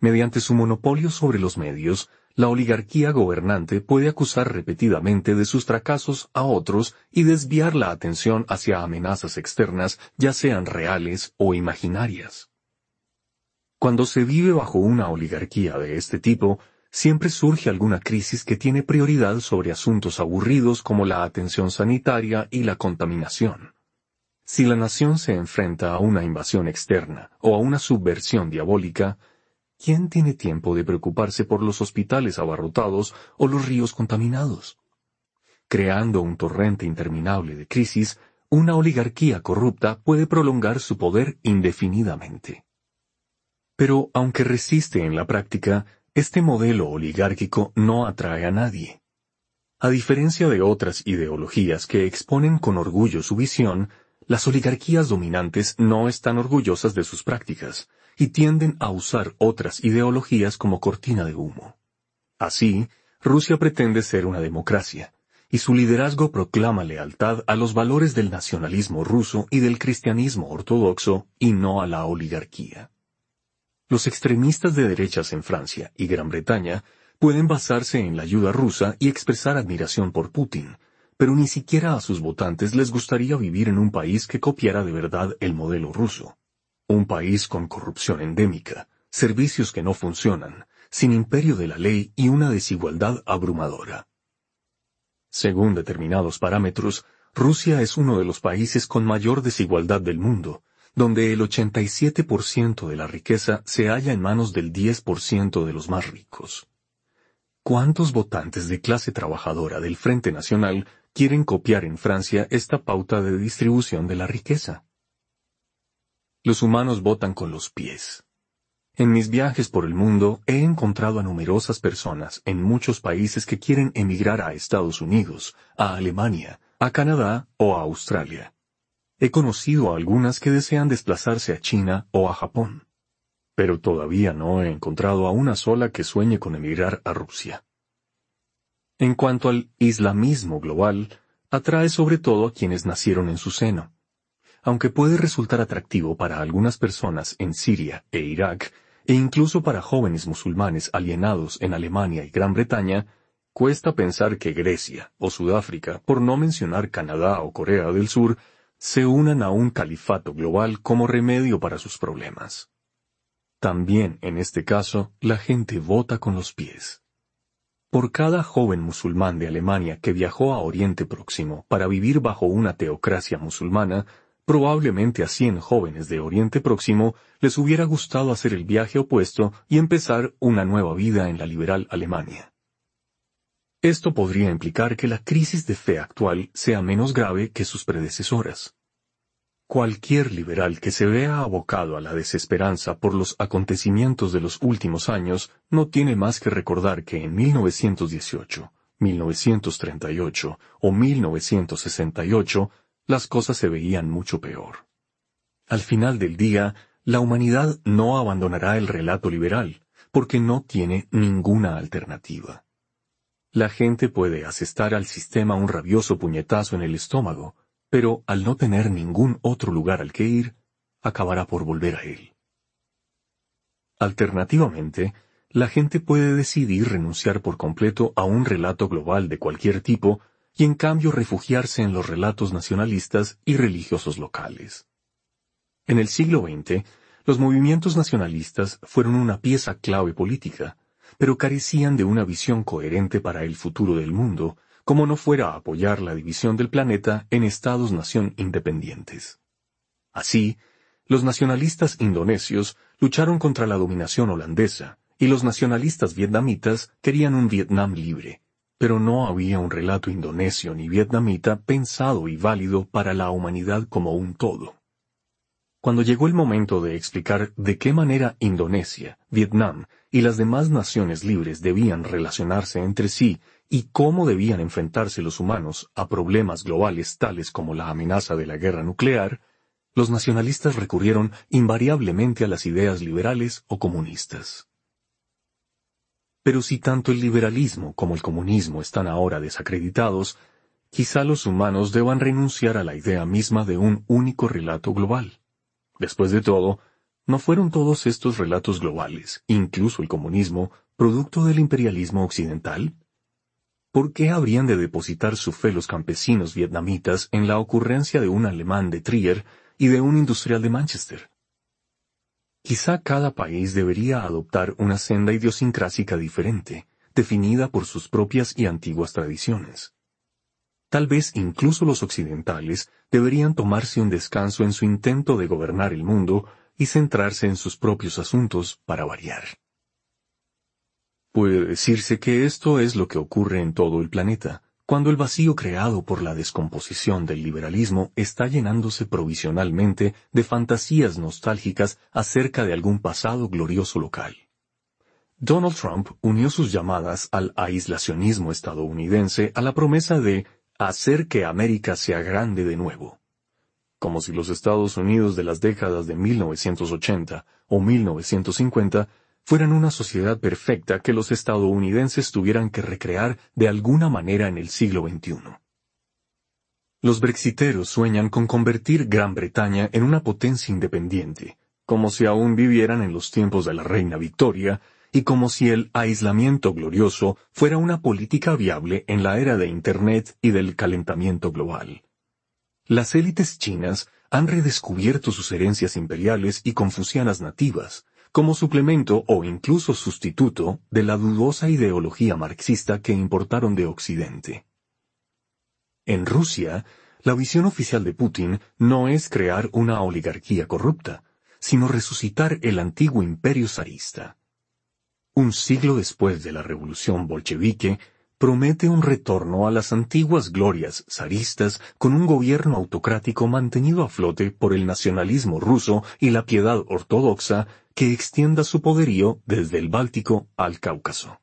Mediante su monopolio sobre los medios, la oligarquía gobernante puede acusar repetidamente de sus fracasos a otros y desviar la atención hacia amenazas externas, ya sean reales o imaginarias. Cuando se vive bajo una oligarquía de este tipo, siempre surge alguna crisis que tiene prioridad sobre asuntos aburridos como la atención sanitaria y la contaminación. Si la nación se enfrenta a una invasión externa o a una subversión diabólica, ¿quién tiene tiempo de preocuparse por los hospitales abarrotados o los ríos contaminados? Creando un torrente interminable de crisis, una oligarquía corrupta puede prolongar su poder indefinidamente. Pero aunque resiste en la práctica, este modelo oligárquico no atrae a nadie. A diferencia de otras ideologías que exponen con orgullo su visión, las oligarquías dominantes no están orgullosas de sus prácticas y tienden a usar otras ideologías como cortina de humo. Así, Rusia pretende ser una democracia, y su liderazgo proclama lealtad a los valores del nacionalismo ruso y del cristianismo ortodoxo y no a la oligarquía. Los extremistas de derechas en Francia y Gran Bretaña pueden basarse en la ayuda rusa y expresar admiración por Putin, pero ni siquiera a sus votantes les gustaría vivir en un país que copiara de verdad el modelo ruso. Un país con corrupción endémica, servicios que no funcionan, sin imperio de la ley y una desigualdad abrumadora. Según determinados parámetros, Rusia es uno de los países con mayor desigualdad del mundo, donde el 87% de la riqueza se halla en manos del 10% de los más ricos. ¿Cuántos votantes de clase trabajadora del Frente Nacional quieren copiar en Francia esta pauta de distribución de la riqueza? Los humanos votan con los pies. En mis viajes por el mundo he encontrado a numerosas personas en muchos países que quieren emigrar a Estados Unidos, a Alemania, a Canadá o a Australia. He conocido a algunas que desean desplazarse a China o a Japón pero todavía no he encontrado a una sola que sueñe con emigrar a Rusia. En cuanto al islamismo global, atrae sobre todo a quienes nacieron en su seno. Aunque puede resultar atractivo para algunas personas en Siria e Irak, e incluso para jóvenes musulmanes alienados en Alemania y Gran Bretaña, cuesta pensar que Grecia o Sudáfrica, por no mencionar Canadá o Corea del Sur, se unan a un califato global como remedio para sus problemas. También en este caso, la gente vota con los pies. Por cada joven musulmán de Alemania que viajó a Oriente Próximo para vivir bajo una teocracia musulmana, probablemente a cien jóvenes de Oriente Próximo les hubiera gustado hacer el viaje opuesto y empezar una nueva vida en la liberal Alemania. Esto podría implicar que la crisis de fe actual sea menos grave que sus predecesoras. Cualquier liberal que se vea abocado a la desesperanza por los acontecimientos de los últimos años no tiene más que recordar que en 1918, 1938 o 1968 las cosas se veían mucho peor. Al final del día, la humanidad no abandonará el relato liberal, porque no tiene ninguna alternativa. La gente puede asestar al sistema un rabioso puñetazo en el estómago, pero al no tener ningún otro lugar al que ir, acabará por volver a él. Alternativamente, la gente puede decidir renunciar por completo a un relato global de cualquier tipo y en cambio refugiarse en los relatos nacionalistas y religiosos locales. En el siglo XX, los movimientos nacionalistas fueron una pieza clave política, pero carecían de una visión coherente para el futuro del mundo como no fuera apoyar la división del planeta en estados-nación independientes. Así, los nacionalistas indonesios lucharon contra la dominación holandesa, y los nacionalistas vietnamitas querían un Vietnam libre, pero no había un relato indonesio ni vietnamita pensado y válido para la humanidad como un todo. Cuando llegó el momento de explicar de qué manera Indonesia, Vietnam y las demás naciones libres debían relacionarse entre sí y cómo debían enfrentarse los humanos a problemas globales tales como la amenaza de la guerra nuclear, los nacionalistas recurrieron invariablemente a las ideas liberales o comunistas. Pero si tanto el liberalismo como el comunismo están ahora desacreditados, quizá los humanos deban renunciar a la idea misma de un único relato global. Después de todo, ¿no fueron todos estos relatos globales, incluso el comunismo, producto del imperialismo occidental? ¿Por qué habrían de depositar su fe los campesinos vietnamitas en la ocurrencia de un alemán de Trier y de un industrial de Manchester? Quizá cada país debería adoptar una senda idiosincrásica diferente, definida por sus propias y antiguas tradiciones. tal vez incluso los occidentales deberían tomarse un descanso en su intento de gobernar el mundo y centrarse en sus propios asuntos para variar. Puede decirse que esto es lo que ocurre en todo el planeta, cuando el vacío creado por la descomposición del liberalismo está llenándose provisionalmente de fantasías nostálgicas acerca de algún pasado glorioso local. Donald Trump unió sus llamadas al aislacionismo estadounidense a la promesa de hacer que América sea grande de nuevo. Como si los Estados Unidos de las décadas de 1980 o 1950 fueran una sociedad perfecta que los estadounidenses tuvieran que recrear de alguna manera en el siglo XXI. Los brexiteros sueñan con convertir Gran Bretaña en una potencia independiente, como si aún vivieran en los tiempos de la reina Victoria, y como si el aislamiento glorioso fuera una política viable en la era de Internet y del calentamiento global. Las élites chinas han redescubierto sus herencias imperiales y confucianas nativas, como suplemento o incluso sustituto de la dudosa ideología marxista que importaron de Occidente. En Rusia, la visión oficial de Putin no es crear una oligarquía corrupta, sino resucitar el antiguo imperio zarista. Un siglo después de la revolución bolchevique, promete un retorno a las antiguas glorias zaristas con un gobierno autocrático mantenido a flote por el nacionalismo ruso y la piedad ortodoxa que extienda su poderío desde el Báltico al Cáucaso.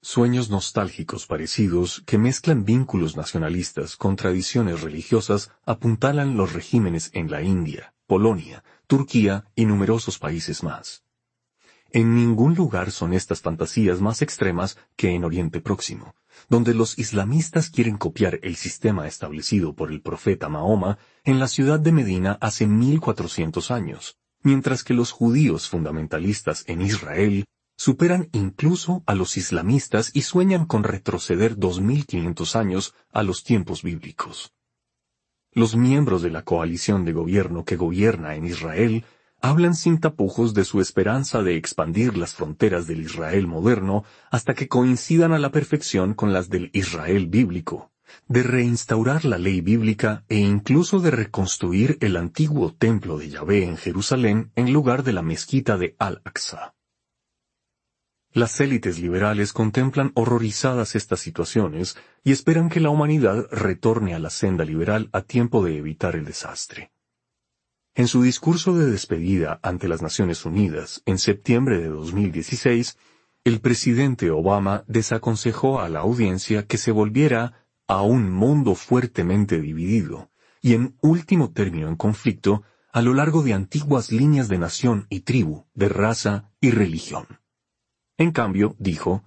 Sueños nostálgicos parecidos que mezclan vínculos nacionalistas con tradiciones religiosas apuntalan los regímenes en la India, Polonia, Turquía y numerosos países más. En ningún lugar son estas fantasías más extremas que en Oriente Próximo, donde los islamistas quieren copiar el sistema establecido por el profeta Mahoma en la ciudad de Medina hace 1400 años, mientras que los judíos fundamentalistas en Israel superan incluso a los islamistas y sueñan con retroceder 2500 años a los tiempos bíblicos. Los miembros de la coalición de gobierno que gobierna en Israel hablan sin tapujos de su esperanza de expandir las fronteras del Israel moderno hasta que coincidan a la perfección con las del Israel bíblico de reinstaurar la ley bíblica e incluso de reconstruir el antiguo templo de Yahvé en Jerusalén en lugar de la mezquita de Al-Aqsa. Las élites liberales contemplan horrorizadas estas situaciones y esperan que la humanidad retorne a la senda liberal a tiempo de evitar el desastre. En su discurso de despedida ante las Naciones Unidas en septiembre de 2016, el presidente Obama desaconsejó a la audiencia que se volviera a un mundo fuertemente dividido, y en último término en conflicto, a lo largo de antiguas líneas de nación y tribu, de raza y religión. En cambio, dijo,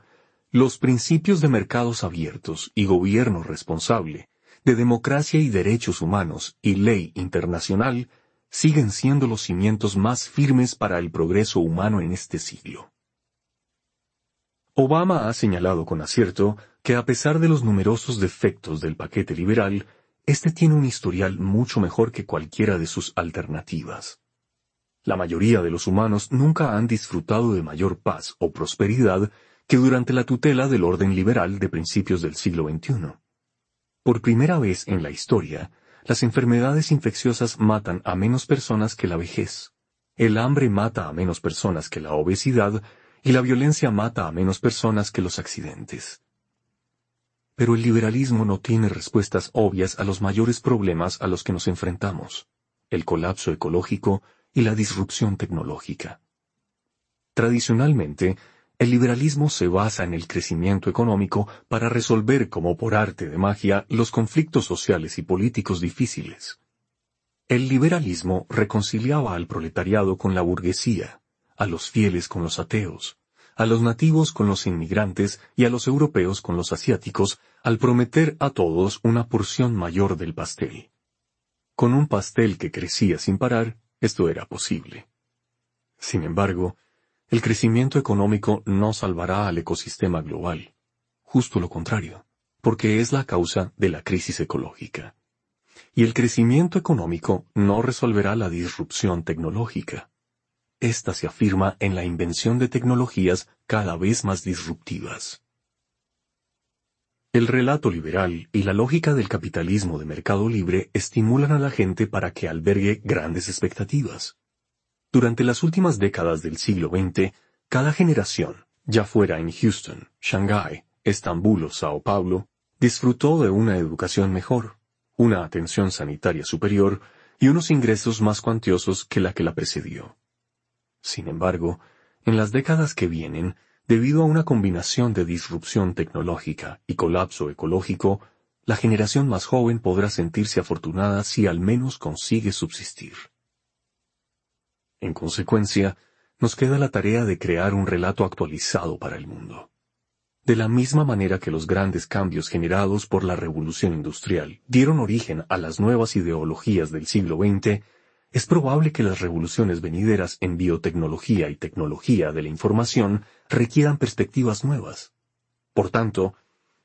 los principios de mercados abiertos y gobierno responsable, de democracia y derechos humanos y ley internacional siguen siendo los cimientos más firmes para el progreso humano en este siglo. Obama ha señalado con acierto que a pesar de los numerosos defectos del paquete liberal, este tiene un historial mucho mejor que cualquiera de sus alternativas. La mayoría de los humanos nunca han disfrutado de mayor paz o prosperidad que durante la tutela del orden liberal de principios del siglo XXI. Por primera vez en la historia, las enfermedades infecciosas matan a menos personas que la vejez. El hambre mata a menos personas que la obesidad y la violencia mata a menos personas que los accidentes. Pero el liberalismo no tiene respuestas obvias a los mayores problemas a los que nos enfrentamos, el colapso ecológico y la disrupción tecnológica. Tradicionalmente, el liberalismo se basa en el crecimiento económico para resolver como por arte de magia los conflictos sociales y políticos difíciles. El liberalismo reconciliaba al proletariado con la burguesía, a los fieles con los ateos, a los nativos con los inmigrantes y a los europeos con los asiáticos, al prometer a todos una porción mayor del pastel. Con un pastel que crecía sin parar, esto era posible. Sin embargo, el crecimiento económico no salvará al ecosistema global. Justo lo contrario, porque es la causa de la crisis ecológica. Y el crecimiento económico no resolverá la disrupción tecnológica. Esta se afirma en la invención de tecnologías cada vez más disruptivas. El relato liberal y la lógica del capitalismo de mercado libre estimulan a la gente para que albergue grandes expectativas. Durante las últimas décadas del siglo XX, cada generación, ya fuera en Houston, Shanghái, Estambul o Sao Paulo, disfrutó de una educación mejor, una atención sanitaria superior y unos ingresos más cuantiosos que la que la precedió. Sin embargo, en las décadas que vienen, debido a una combinación de disrupción tecnológica y colapso ecológico, la generación más joven podrá sentirse afortunada si al menos consigue subsistir. En consecuencia, nos queda la tarea de crear un relato actualizado para el mundo. De la misma manera que los grandes cambios generados por la revolución industrial dieron origen a las nuevas ideologías del siglo XX, es probable que las revoluciones venideras en biotecnología y tecnología de la información requieran perspectivas nuevas. Por tanto,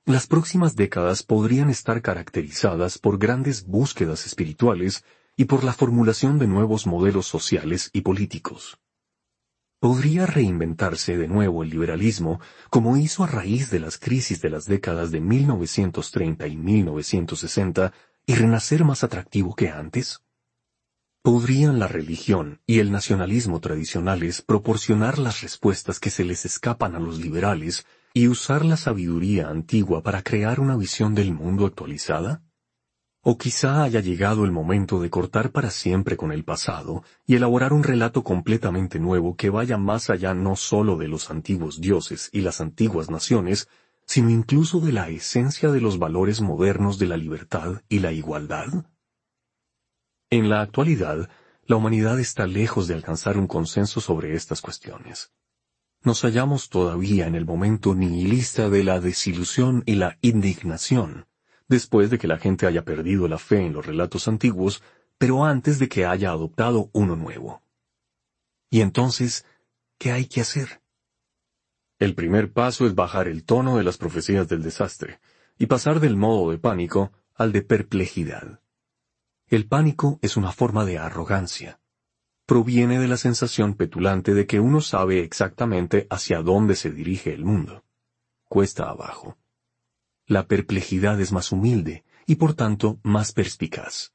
las próximas décadas podrían estar caracterizadas por grandes búsquedas espirituales y por la formulación de nuevos modelos sociales y políticos. ¿Podría reinventarse de nuevo el liberalismo como hizo a raíz de las crisis de las décadas de 1930 y 1960 y renacer más atractivo que antes? ¿Podrían la religión y el nacionalismo tradicionales proporcionar las respuestas que se les escapan a los liberales y usar la sabiduría antigua para crear una visión del mundo actualizada? O quizá haya llegado el momento de cortar para siempre con el pasado y elaborar un relato completamente nuevo que vaya más allá no sólo de los antiguos dioses y las antiguas naciones, sino incluso de la esencia de los valores modernos de la libertad y la igualdad? En la actualidad, la humanidad está lejos de alcanzar un consenso sobre estas cuestiones. Nos hallamos todavía en el momento nihilista de la desilusión y la indignación, después de que la gente haya perdido la fe en los relatos antiguos, pero antes de que haya adoptado uno nuevo. Y entonces, ¿qué hay que hacer? El primer paso es bajar el tono de las profecías del desastre, y pasar del modo de pánico al de perplejidad. El pánico es una forma de arrogancia. Proviene de la sensación petulante de que uno sabe exactamente hacia dónde se dirige el mundo. Cuesta abajo. La perplejidad es más humilde y por tanto más perspicaz.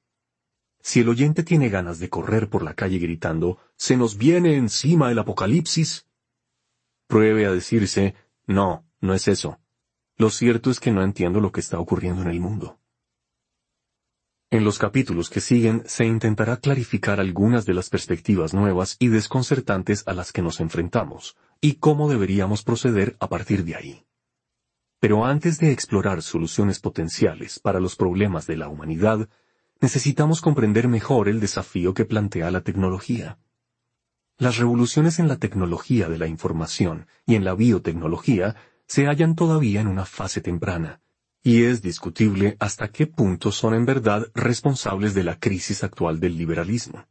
Si el oyente tiene ganas de correr por la calle gritando, se nos viene encima el apocalipsis, pruebe a decirse, no, no es eso. Lo cierto es que no entiendo lo que está ocurriendo en el mundo. En los capítulos que siguen se intentará clarificar algunas de las perspectivas nuevas y desconcertantes a las que nos enfrentamos, y cómo deberíamos proceder a partir de ahí. Pero antes de explorar soluciones potenciales para los problemas de la humanidad, necesitamos comprender mejor el desafío que plantea la tecnología. Las revoluciones en la tecnología de la información y en la biotecnología se hallan todavía en una fase temprana, y es discutible hasta qué punto son en verdad responsables de la crisis actual del liberalismo.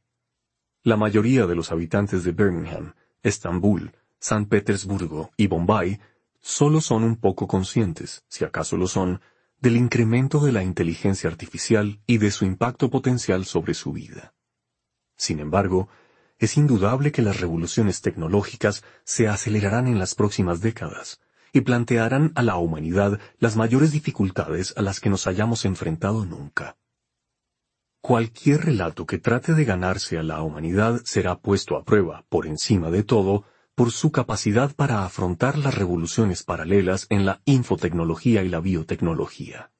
La mayoría de los habitantes de Birmingham, Estambul, San Petersburgo y Bombay solo son un poco conscientes, si acaso lo son, del incremento de la inteligencia artificial y de su impacto potencial sobre su vida. Sin embargo, es indudable que las revoluciones tecnológicas se acelerarán en las próximas décadas y plantearán a la humanidad las mayores dificultades a las que nos hayamos enfrentado nunca. Cualquier relato que trate de ganarse a la humanidad será puesto a prueba, por encima de todo, por su capacidad para afrontar las revoluciones paralelas en la infotecnología y la biotecnología.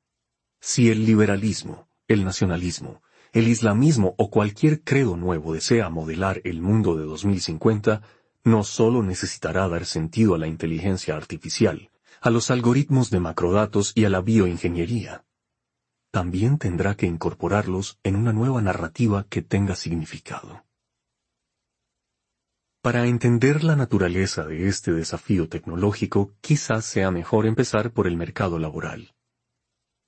Si el liberalismo, el nacionalismo, el islamismo o cualquier credo nuevo desea modelar el mundo de 2050, no solo necesitará dar sentido a la inteligencia artificial, a los algoritmos de macrodatos y a la bioingeniería. También tendrá que incorporarlos en una nueva narrativa que tenga significado. Para entender la naturaleza de este desafío tecnológico, quizás sea mejor empezar por el mercado laboral.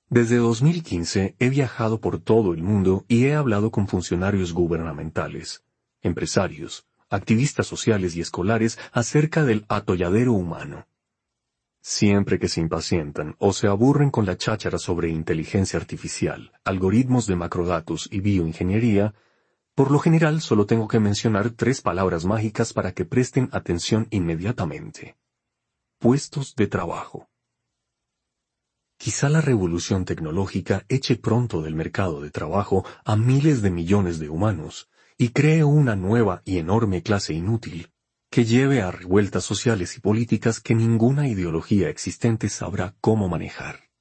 Desde 2015 he viajado por todo el mundo y he hablado con funcionarios gubernamentales, empresarios, activistas sociales y escolares acerca del atolladero humano. Siempre que se impacientan o se aburren con la cháchara sobre inteligencia artificial, algoritmos de macrodatos y bioingeniería, por lo general solo tengo que mencionar tres palabras mágicas para que presten atención inmediatamente. Puestos de trabajo. quizá la revolución tecnológica eche pronto del mercado de trabajo a miles de millones de humanos y cree una nueva y enorme clase inútil que lleve a revueltas sociales y políticas que ninguna ideología existente sabrá cómo manejar.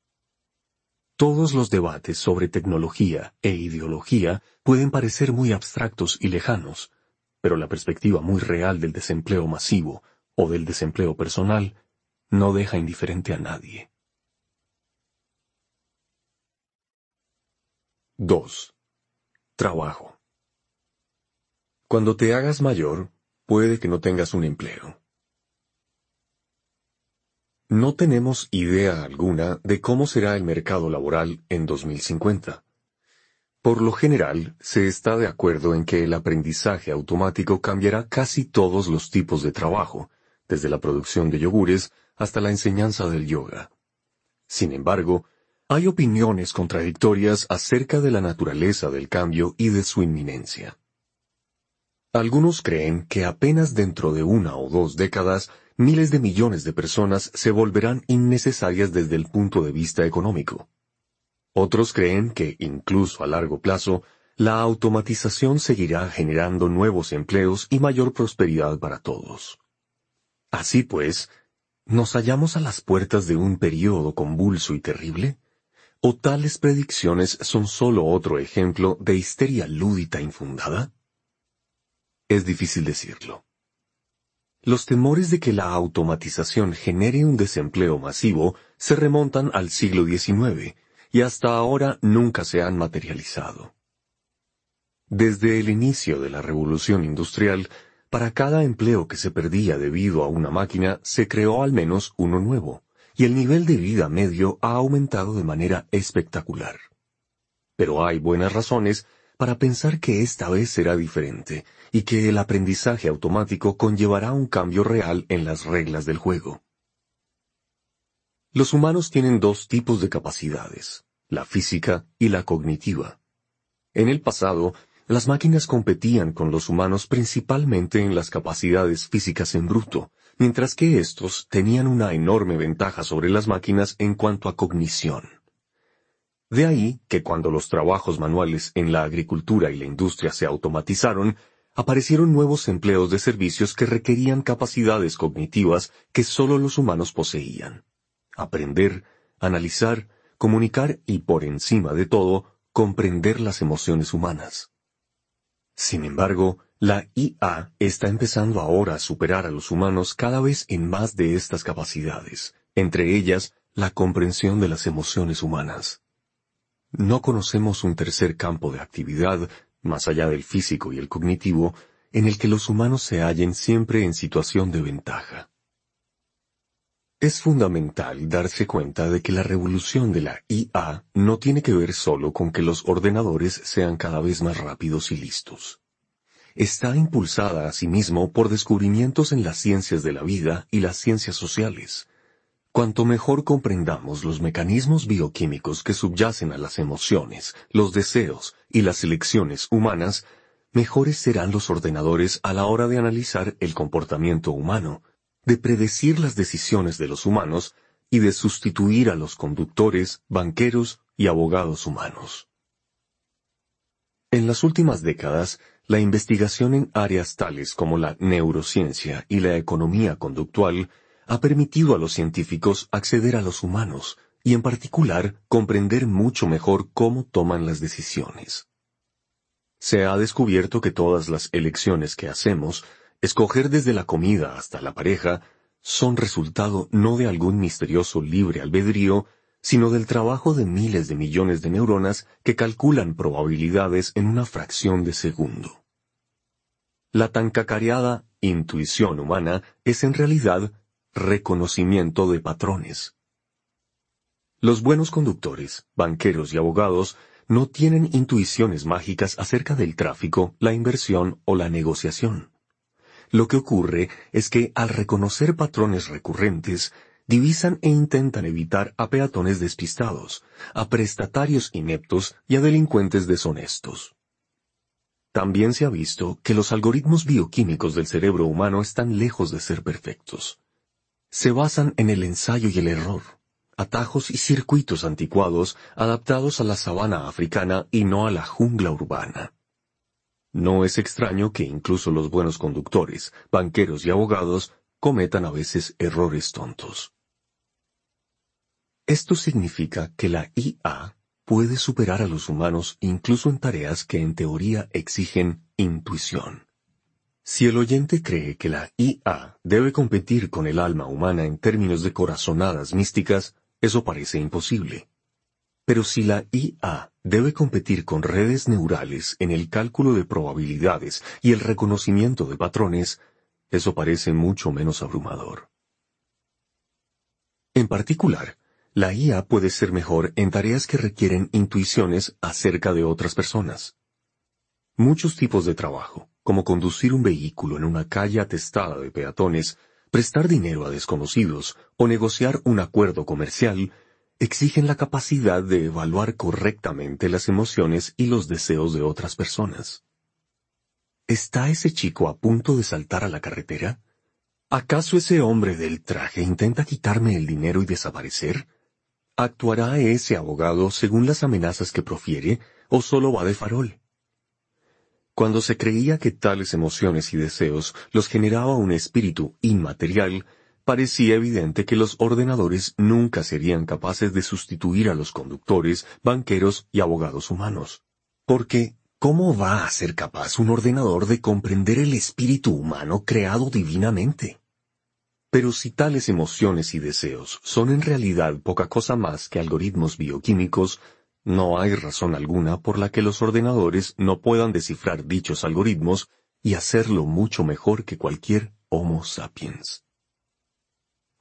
Todos los debates sobre tecnología e ideología pueden parecer muy abstractos y lejanos, pero la perspectiva muy real del desempleo masivo o del desempleo personal no deja indiferente a nadie. 2. Trabajo. Cuando te hagas mayor, puede que no tengas un empleo. No tenemos idea alguna de cómo será el mercado laboral en 2050. Por lo general, se está de acuerdo en que el aprendizaje automático cambiará casi todos los tipos de trabajo, desde la producción de yogures hasta la enseñanza del yoga. Sin embargo, hay opiniones contradictorias acerca de la naturaleza del cambio y de su inminencia. Algunos creen que apenas dentro de una o dos décadas miles de millones de personas se volverán innecesarias desde el punto de vista económico. Otros creen que, incluso a largo plazo, la automatización seguirá generando nuevos empleos y mayor prosperidad para todos. Así pues, ¿nos hallamos a las puertas de un período convulso y terrible? ¿O tales predicciones son sólo otro ejemplo de histeria lúdita infundada? Es difícil decirlo. Los temores de que la automatización genere un desempleo masivo se remontan al siglo XIX y hasta ahora nunca se han materializado. Desde el inicio de la revolución industrial, para cada empleo que se perdía debido a una máquina se creó al menos uno nuevo, y el nivel de vida medio ha aumentado de manera espectacular. Pero hay buenas razones para pensar que esta vez será diferente y que el aprendizaje automático conllevará un cambio real en las reglas del juego. Los humanos tienen dos tipos de capacidades, la física y la cognitiva. En el pasado, las máquinas competían con los humanos principalmente en las capacidades físicas en bruto, mientras que éstos tenían una enorme ventaja sobre las máquinas en cuanto a cognición. De ahí que cuando los trabajos manuales en la agricultura y la industria se automatizaron, aparecieron nuevos empleos de servicios que requerían capacidades cognitivas que sólo los humanos poseían. Aprender, analizar, comunicar y, por encima de todo, comprender las emociones humanas. Sin embargo, la IA está empezando ahora a superar a los humanos cada vez en más de estas capacidades, entre ellas la comprensión de las emociones humanas. No conocemos un tercer campo de actividad, más allá del físico y el cognitivo, en el que los humanos se hallen siempre en situación de ventaja. Es fundamental darse cuenta de que la revolución de la IA no tiene que ver solo con que los ordenadores sean cada vez más rápidos y listos. Está impulsada asimismo por descubrimientos en las ciencias de la vida y las ciencias sociales, Cuanto mejor comprendamos los mecanismos bioquímicos que subyacen a las emociones, los deseos y las elecciones humanas, mejores serán los ordenadores a la hora de analizar el comportamiento humano, de predecir las decisiones de los humanos y de sustituir a los conductores, banqueros y abogados humanos. En las últimas décadas, la investigación en áreas tales como la neurociencia y la economía conductual ha permitido a los científicos acceder a los humanos y en particular comprender mucho mejor cómo toman las decisiones. Se ha descubierto que todas las elecciones que hacemos, escoger desde la comida hasta la pareja, son resultado no de algún misterioso libre albedrío, sino del trabajo de miles de millones de neuronas que calculan probabilidades en una fracción de segundo. La tan cacareada intuición humana es en realidad reconocimiento de patrones. Los buenos conductores, banqueros y abogados no tienen intuiciones mágicas acerca del tráfico, la inversión o la negociación. Lo que ocurre es que al reconocer patrones recurrentes, divisan e intentan evitar a peatones despistados, a prestatarios ineptos y a delincuentes deshonestos. También se ha visto que los algoritmos bioquímicos del cerebro humano están lejos de ser perfectos se basan en el ensayo y el error, atajos y circuitos anticuados adaptados a la sabana africana y no a la jungla urbana. No es extraño que incluso los buenos conductores, banqueros y abogados cometan a veces errores tontos. Esto significa que la IA puede superar a los humanos incluso en tareas que en teoría exigen intuición. Si el oyente cree que la IA debe competir con el alma humana en términos de corazonadas místicas, eso parece imposible. Pero si la IA debe competir con redes neurales en el cálculo de probabilidades y el reconocimiento de patrones, eso parece mucho menos abrumador. En particular, la IA puede ser mejor en tareas que requieren intuiciones acerca de otras personas. Muchos tipos de trabajo, como conducir un vehículo en una calle atestada de peatones, prestar dinero a desconocidos o negociar un acuerdo comercial, exigen la capacidad de evaluar correctamente las emociones y los deseos de otras personas. ¿Está ese chico a punto de saltar a la carretera? ¿Acaso ese hombre del traje intenta quitarme el dinero y desaparecer? ¿Actuará ese abogado según las amenazas que profiere o solo va de farol? Cuando se creía que tales emociones y deseos los generaba un espíritu inmaterial, parecía evidente que los ordenadores nunca serían capaces de sustituir a los conductores, banqueros y abogados humanos. Porque, ¿cómo va a ser capaz un ordenador de comprender el espíritu humano creado divinamente? Pero si tales emociones y deseos son en realidad poca cosa más que algoritmos bioquímicos, no hay razón alguna por la que los ordenadores no puedan descifrar dichos algoritmos y hacerlo mucho mejor que cualquier Homo sapiens.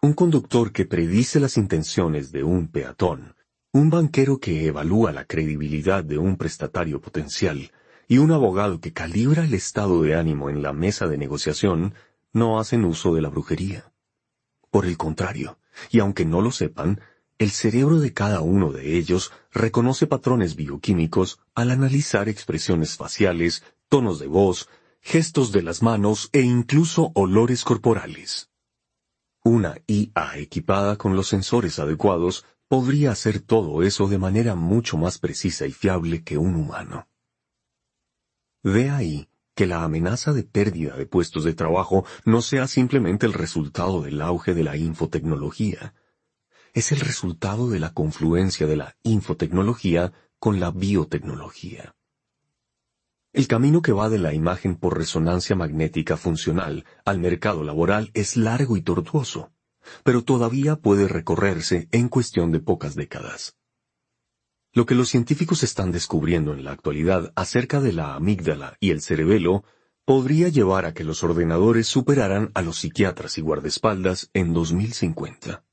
Un conductor que predice las intenciones de un peatón, un banquero que evalúa la credibilidad de un prestatario potencial y un abogado que calibra el estado de ánimo en la mesa de negociación no hacen uso de la brujería. Por el contrario, y aunque no lo sepan, el cerebro de cada uno de ellos reconoce patrones bioquímicos al analizar expresiones faciales, tonos de voz, gestos de las manos e incluso olores corporales. Una IA equipada con los sensores adecuados podría hacer todo eso de manera mucho más precisa y fiable que un humano. De ahí que la amenaza de pérdida de puestos de trabajo no sea simplemente el resultado del auge de la infotecnología. Es el resultado de la confluencia de la infotecnología con la biotecnología. El camino que va de la imagen por resonancia magnética funcional al mercado laboral es largo y tortuoso, pero todavía puede recorrerse en cuestión de pocas décadas. Lo que los científicos están descubriendo en la actualidad acerca de la amígdala y el cerebelo podría llevar a que los ordenadores superaran a los psiquiatras y guardaespaldas en 2050.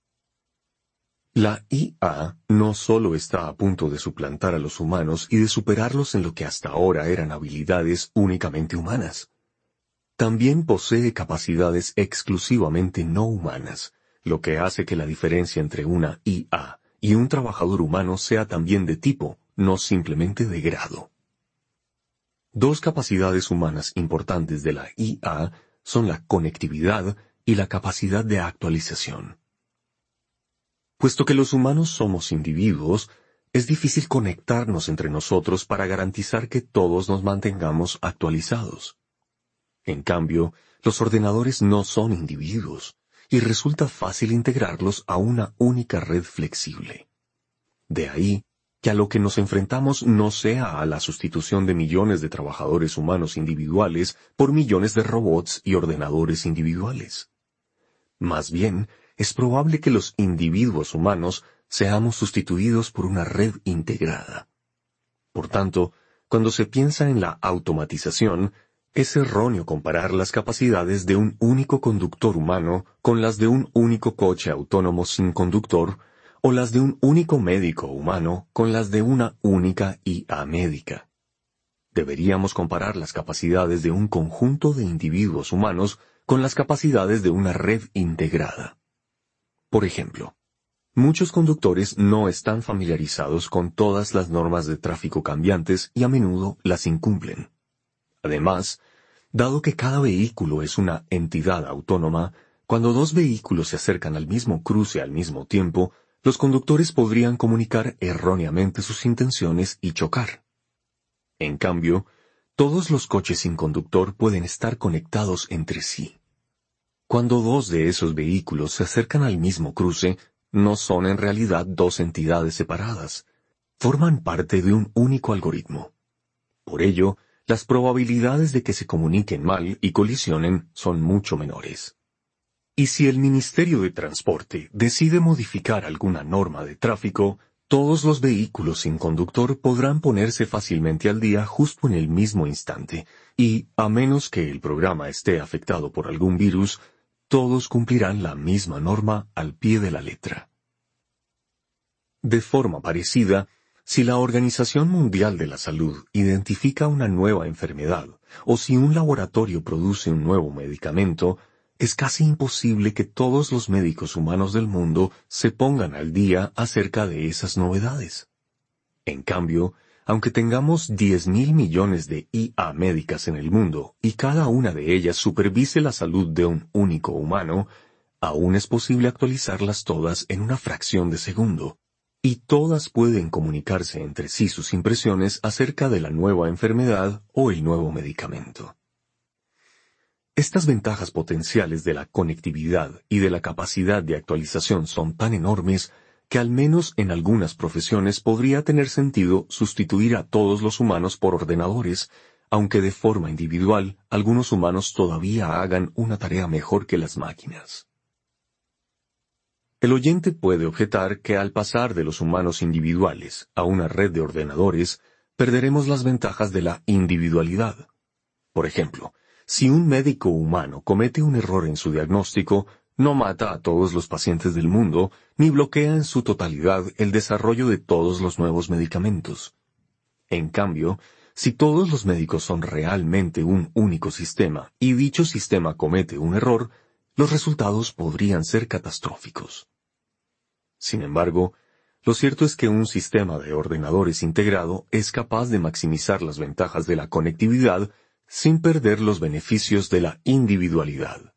La IA no solo está a punto de suplantar a los humanos y de superarlos en lo que hasta ahora eran habilidades únicamente humanas. También posee capacidades exclusivamente no humanas, lo que hace que la diferencia entre una IA y un trabajador humano sea también de tipo, no simplemente de grado. Dos capacidades humanas importantes de la IA son la conectividad y la capacidad de actualización. Puesto que los humanos somos individuos, es difícil conectarnos entre nosotros para garantizar que todos nos mantengamos actualizados. En cambio, los ordenadores no son individuos, y resulta fácil integrarlos a una única red flexible. De ahí que a lo que nos enfrentamos no sea a la sustitución de millones de trabajadores humanos individuales por millones de robots y ordenadores individuales. Más bien, es probable que los individuos humanos seamos sustituidos por una red integrada. Por tanto, cuando se piensa en la automatización, es erróneo comparar las capacidades de un único conductor humano con las de un único coche autónomo sin conductor, o las de un único médico humano con las de una única IA médica. Deberíamos comparar las capacidades de un conjunto de individuos humanos con las capacidades de una red integrada. Por ejemplo, muchos conductores no están familiarizados con todas las normas de tráfico cambiantes y a menudo las incumplen. Además, dado que cada vehículo es una entidad autónoma, cuando dos vehículos se acercan al mismo cruce al mismo tiempo, los conductores podrían comunicar erróneamente sus intenciones y chocar. En cambio, todos los coches sin conductor pueden estar conectados entre sí. Cuando dos de esos vehículos se acercan al mismo cruce, no son en realidad dos entidades separadas, forman parte de un único algoritmo. Por ello, las probabilidades de que se comuniquen mal y colisionen son mucho menores. Y si el Ministerio de Transporte decide modificar alguna norma de tráfico, todos los vehículos sin conductor podrán ponerse fácilmente al día justo en el mismo instante, y, a menos que el programa esté afectado por algún virus, todos cumplirán la misma norma al pie de la letra. De forma parecida, si la Organización Mundial de la Salud identifica una nueva enfermedad, o si un laboratorio produce un nuevo medicamento, es casi imposible que todos los médicos humanos del mundo se pongan al día acerca de esas novedades. En cambio, aunque tengamos diez mil millones de IA médicas en el mundo y cada una de ellas supervise la salud de un único humano, aún es posible actualizarlas todas en una fracción de segundo, y todas pueden comunicarse entre sí sus impresiones acerca de la nueva enfermedad o el nuevo medicamento. Estas ventajas potenciales de la conectividad y de la capacidad de actualización son tan enormes que al menos en algunas profesiones podría tener sentido sustituir a todos los humanos por ordenadores, aunque de forma individual algunos humanos todavía hagan una tarea mejor que las máquinas. El oyente puede objetar que al pasar de los humanos individuales a una red de ordenadores, perderemos las ventajas de la individualidad. Por ejemplo, si un médico humano comete un error en su diagnóstico, no mata a todos los pacientes del mundo, ni bloquea en su totalidad el desarrollo de todos los nuevos medicamentos. En cambio, si todos los médicos son realmente un único sistema y dicho sistema comete un error, los resultados podrían ser catastróficos. Sin embargo, lo cierto es que un sistema de ordenadores integrado es capaz de maximizar las ventajas de la conectividad sin perder los beneficios de la individualidad.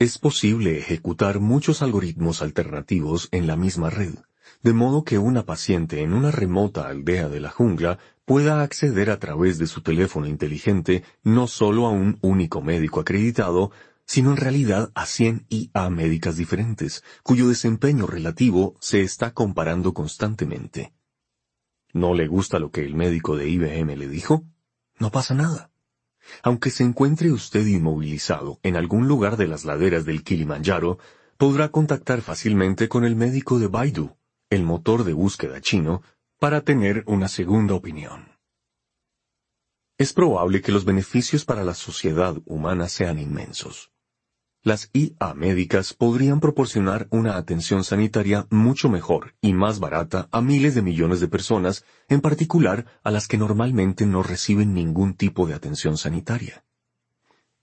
Es posible ejecutar muchos algoritmos alternativos en la misma red, de modo que una paciente en una remota aldea de la jungla pueda acceder a través de su teléfono inteligente no solo a un único médico acreditado, sino en realidad a 100 IA médicas diferentes, cuyo desempeño relativo se está comparando constantemente. ¿No le gusta lo que el médico de IBM le dijo? No pasa nada. Aunque se encuentre usted inmovilizado en algún lugar de las laderas del Kilimanjaro, podrá contactar fácilmente con el médico de Baidu, el motor de búsqueda chino, para tener una segunda opinión. Es probable que los beneficios para la sociedad humana sean inmensos las IA médicas podrían proporcionar una atención sanitaria mucho mejor y más barata a miles de millones de personas, en particular a las que normalmente no reciben ningún tipo de atención sanitaria.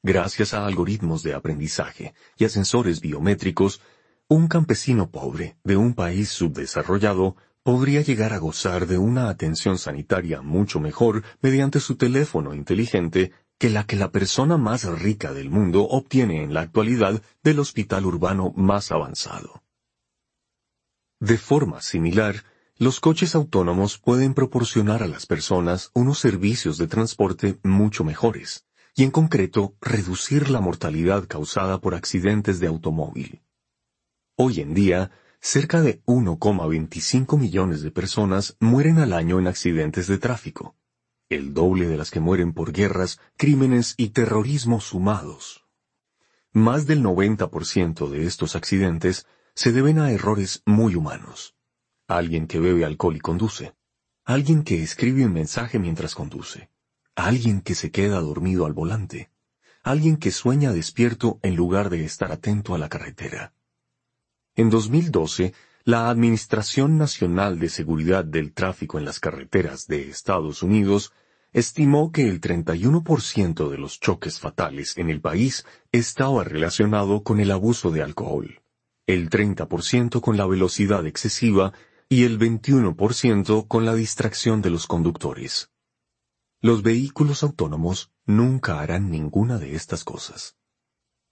Gracias a algoritmos de aprendizaje y a sensores biométricos, un campesino pobre de un país subdesarrollado podría llegar a gozar de una atención sanitaria mucho mejor mediante su teléfono inteligente que la que la persona más rica del mundo obtiene en la actualidad del hospital urbano más avanzado. De forma similar, los coches autónomos pueden proporcionar a las personas unos servicios de transporte mucho mejores, y en concreto reducir la mortalidad causada por accidentes de automóvil. Hoy en día, cerca de 1,25 millones de personas mueren al año en accidentes de tráfico el doble de las que mueren por guerras, crímenes y terrorismo sumados. Más del 90% de estos accidentes se deben a errores muy humanos. Alguien que bebe alcohol y conduce. Alguien que escribe un mensaje mientras conduce. Alguien que se queda dormido al volante. Alguien que sueña despierto en lugar de estar atento a la carretera. En 2012, la Administración Nacional de Seguridad del Tráfico en las Carreteras de Estados Unidos estimó que el 31% de los choques fatales en el país estaba relacionado con el abuso de alcohol, el 30% con la velocidad excesiva y el 21% con la distracción de los conductores. Los vehículos autónomos nunca harán ninguna de estas cosas.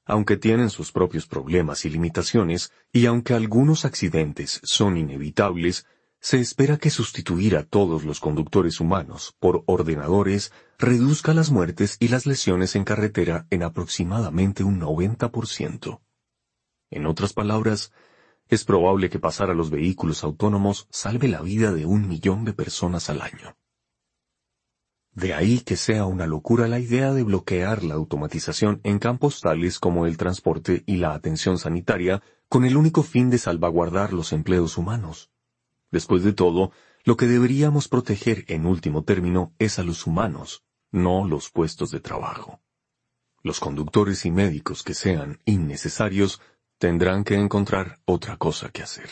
aunque tienen sus propios problemas y limitaciones, y aunque algunos accidentes son inevitables, se espera que sustituir a todos los conductores humanos por ordenadores reduzca las muertes y las lesiones en carretera en aproximadamente un 90%. En otras palabras, es probable que pasar a los vehículos autónomos salve la vida de un millón de personas al año. De ahí que sea una locura la idea de bloquear la automatización en campos tales como el transporte y la atención sanitaria con el único fin de salvaguardar los empleos humanos. Después de todo, lo que deberíamos proteger en último término es a los humanos, no los puestos de trabajo. Los conductores y médicos que sean innecesarios tendrán que encontrar otra cosa que hacer.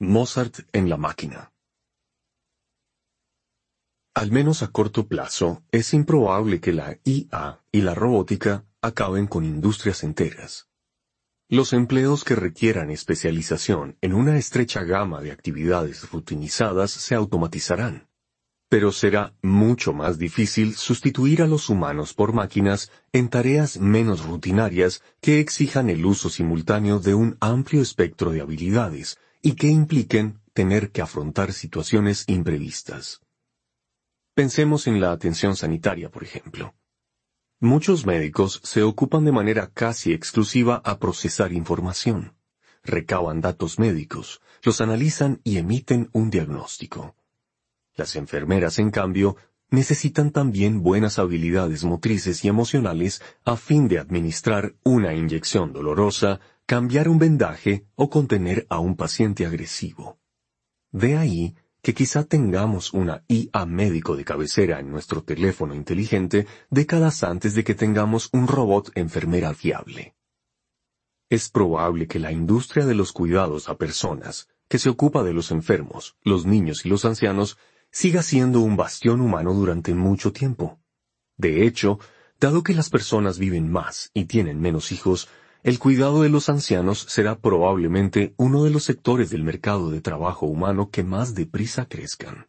Mozart en la máquina. Al menos a corto plazo, es improbable que la IA y la robótica acaben con industrias enteras. Los empleos que requieran especialización en una estrecha gama de actividades rutinizadas se automatizarán, pero será mucho más difícil sustituir a los humanos por máquinas en tareas menos rutinarias que exijan el uso simultáneo de un amplio espectro de habilidades y que impliquen tener que afrontar situaciones imprevistas. Pensemos en la atención sanitaria, por ejemplo. Muchos médicos se ocupan de manera casi exclusiva a procesar información. Recaban datos médicos, los analizan y emiten un diagnóstico. Las enfermeras, en cambio, necesitan también buenas habilidades motrices y emocionales a fin de administrar una inyección dolorosa, cambiar un vendaje o contener a un paciente agresivo. De ahí que quizá tengamos una IA médico de cabecera en nuestro teléfono inteligente décadas antes de que tengamos un robot enfermera fiable. Es probable que la industria de los cuidados a personas, que se ocupa de los enfermos, los niños y los ancianos, siga siendo un bastión humano durante mucho tiempo. De hecho, dado que las personas viven más y tienen menos hijos, el cuidado de los ancianos será probablemente uno de los sectores del mercado de trabajo humano que más deprisa crezcan.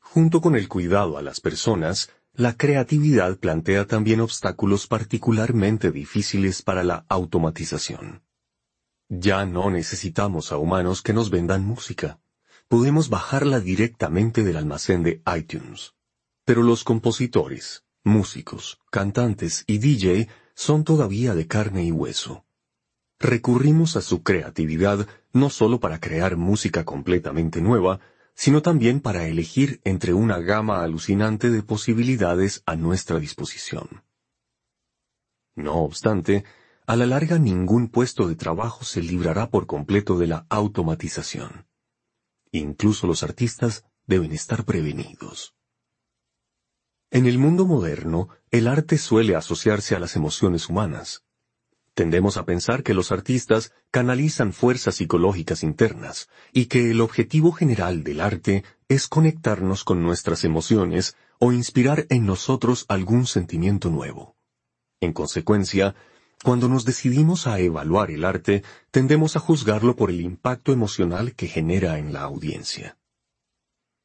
Junto con el cuidado a las personas, la creatividad plantea también obstáculos particularmente difíciles para la automatización. Ya no necesitamos a humanos que nos vendan música. Podemos bajarla directamente del almacén de iTunes. Pero los compositores, músicos, cantantes y DJ son todavía de carne y hueso. Recurrimos a su creatividad no solo para crear música completamente nueva, sino también para elegir entre una gama alucinante de posibilidades a nuestra disposición. No obstante, a la larga ningún puesto de trabajo se librará por completo de la automatización. Incluso los artistas deben estar prevenidos. En el mundo moderno, el arte suele asociarse a las emociones humanas. Tendemos a pensar que los artistas canalizan fuerzas psicológicas internas y que el objetivo general del arte es conectarnos con nuestras emociones o inspirar en nosotros algún sentimiento nuevo. En consecuencia, cuando nos decidimos a evaluar el arte, tendemos a juzgarlo por el impacto emocional que genera en la audiencia.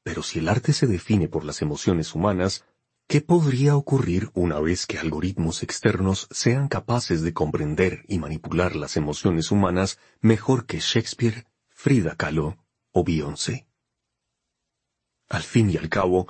Pero si el arte se define por las emociones humanas, ¿Qué podría ocurrir una vez que algoritmos externos sean capaces de comprender y manipular las emociones humanas mejor que Shakespeare, Frida Kahlo o Beyoncé? Al fin y al cabo,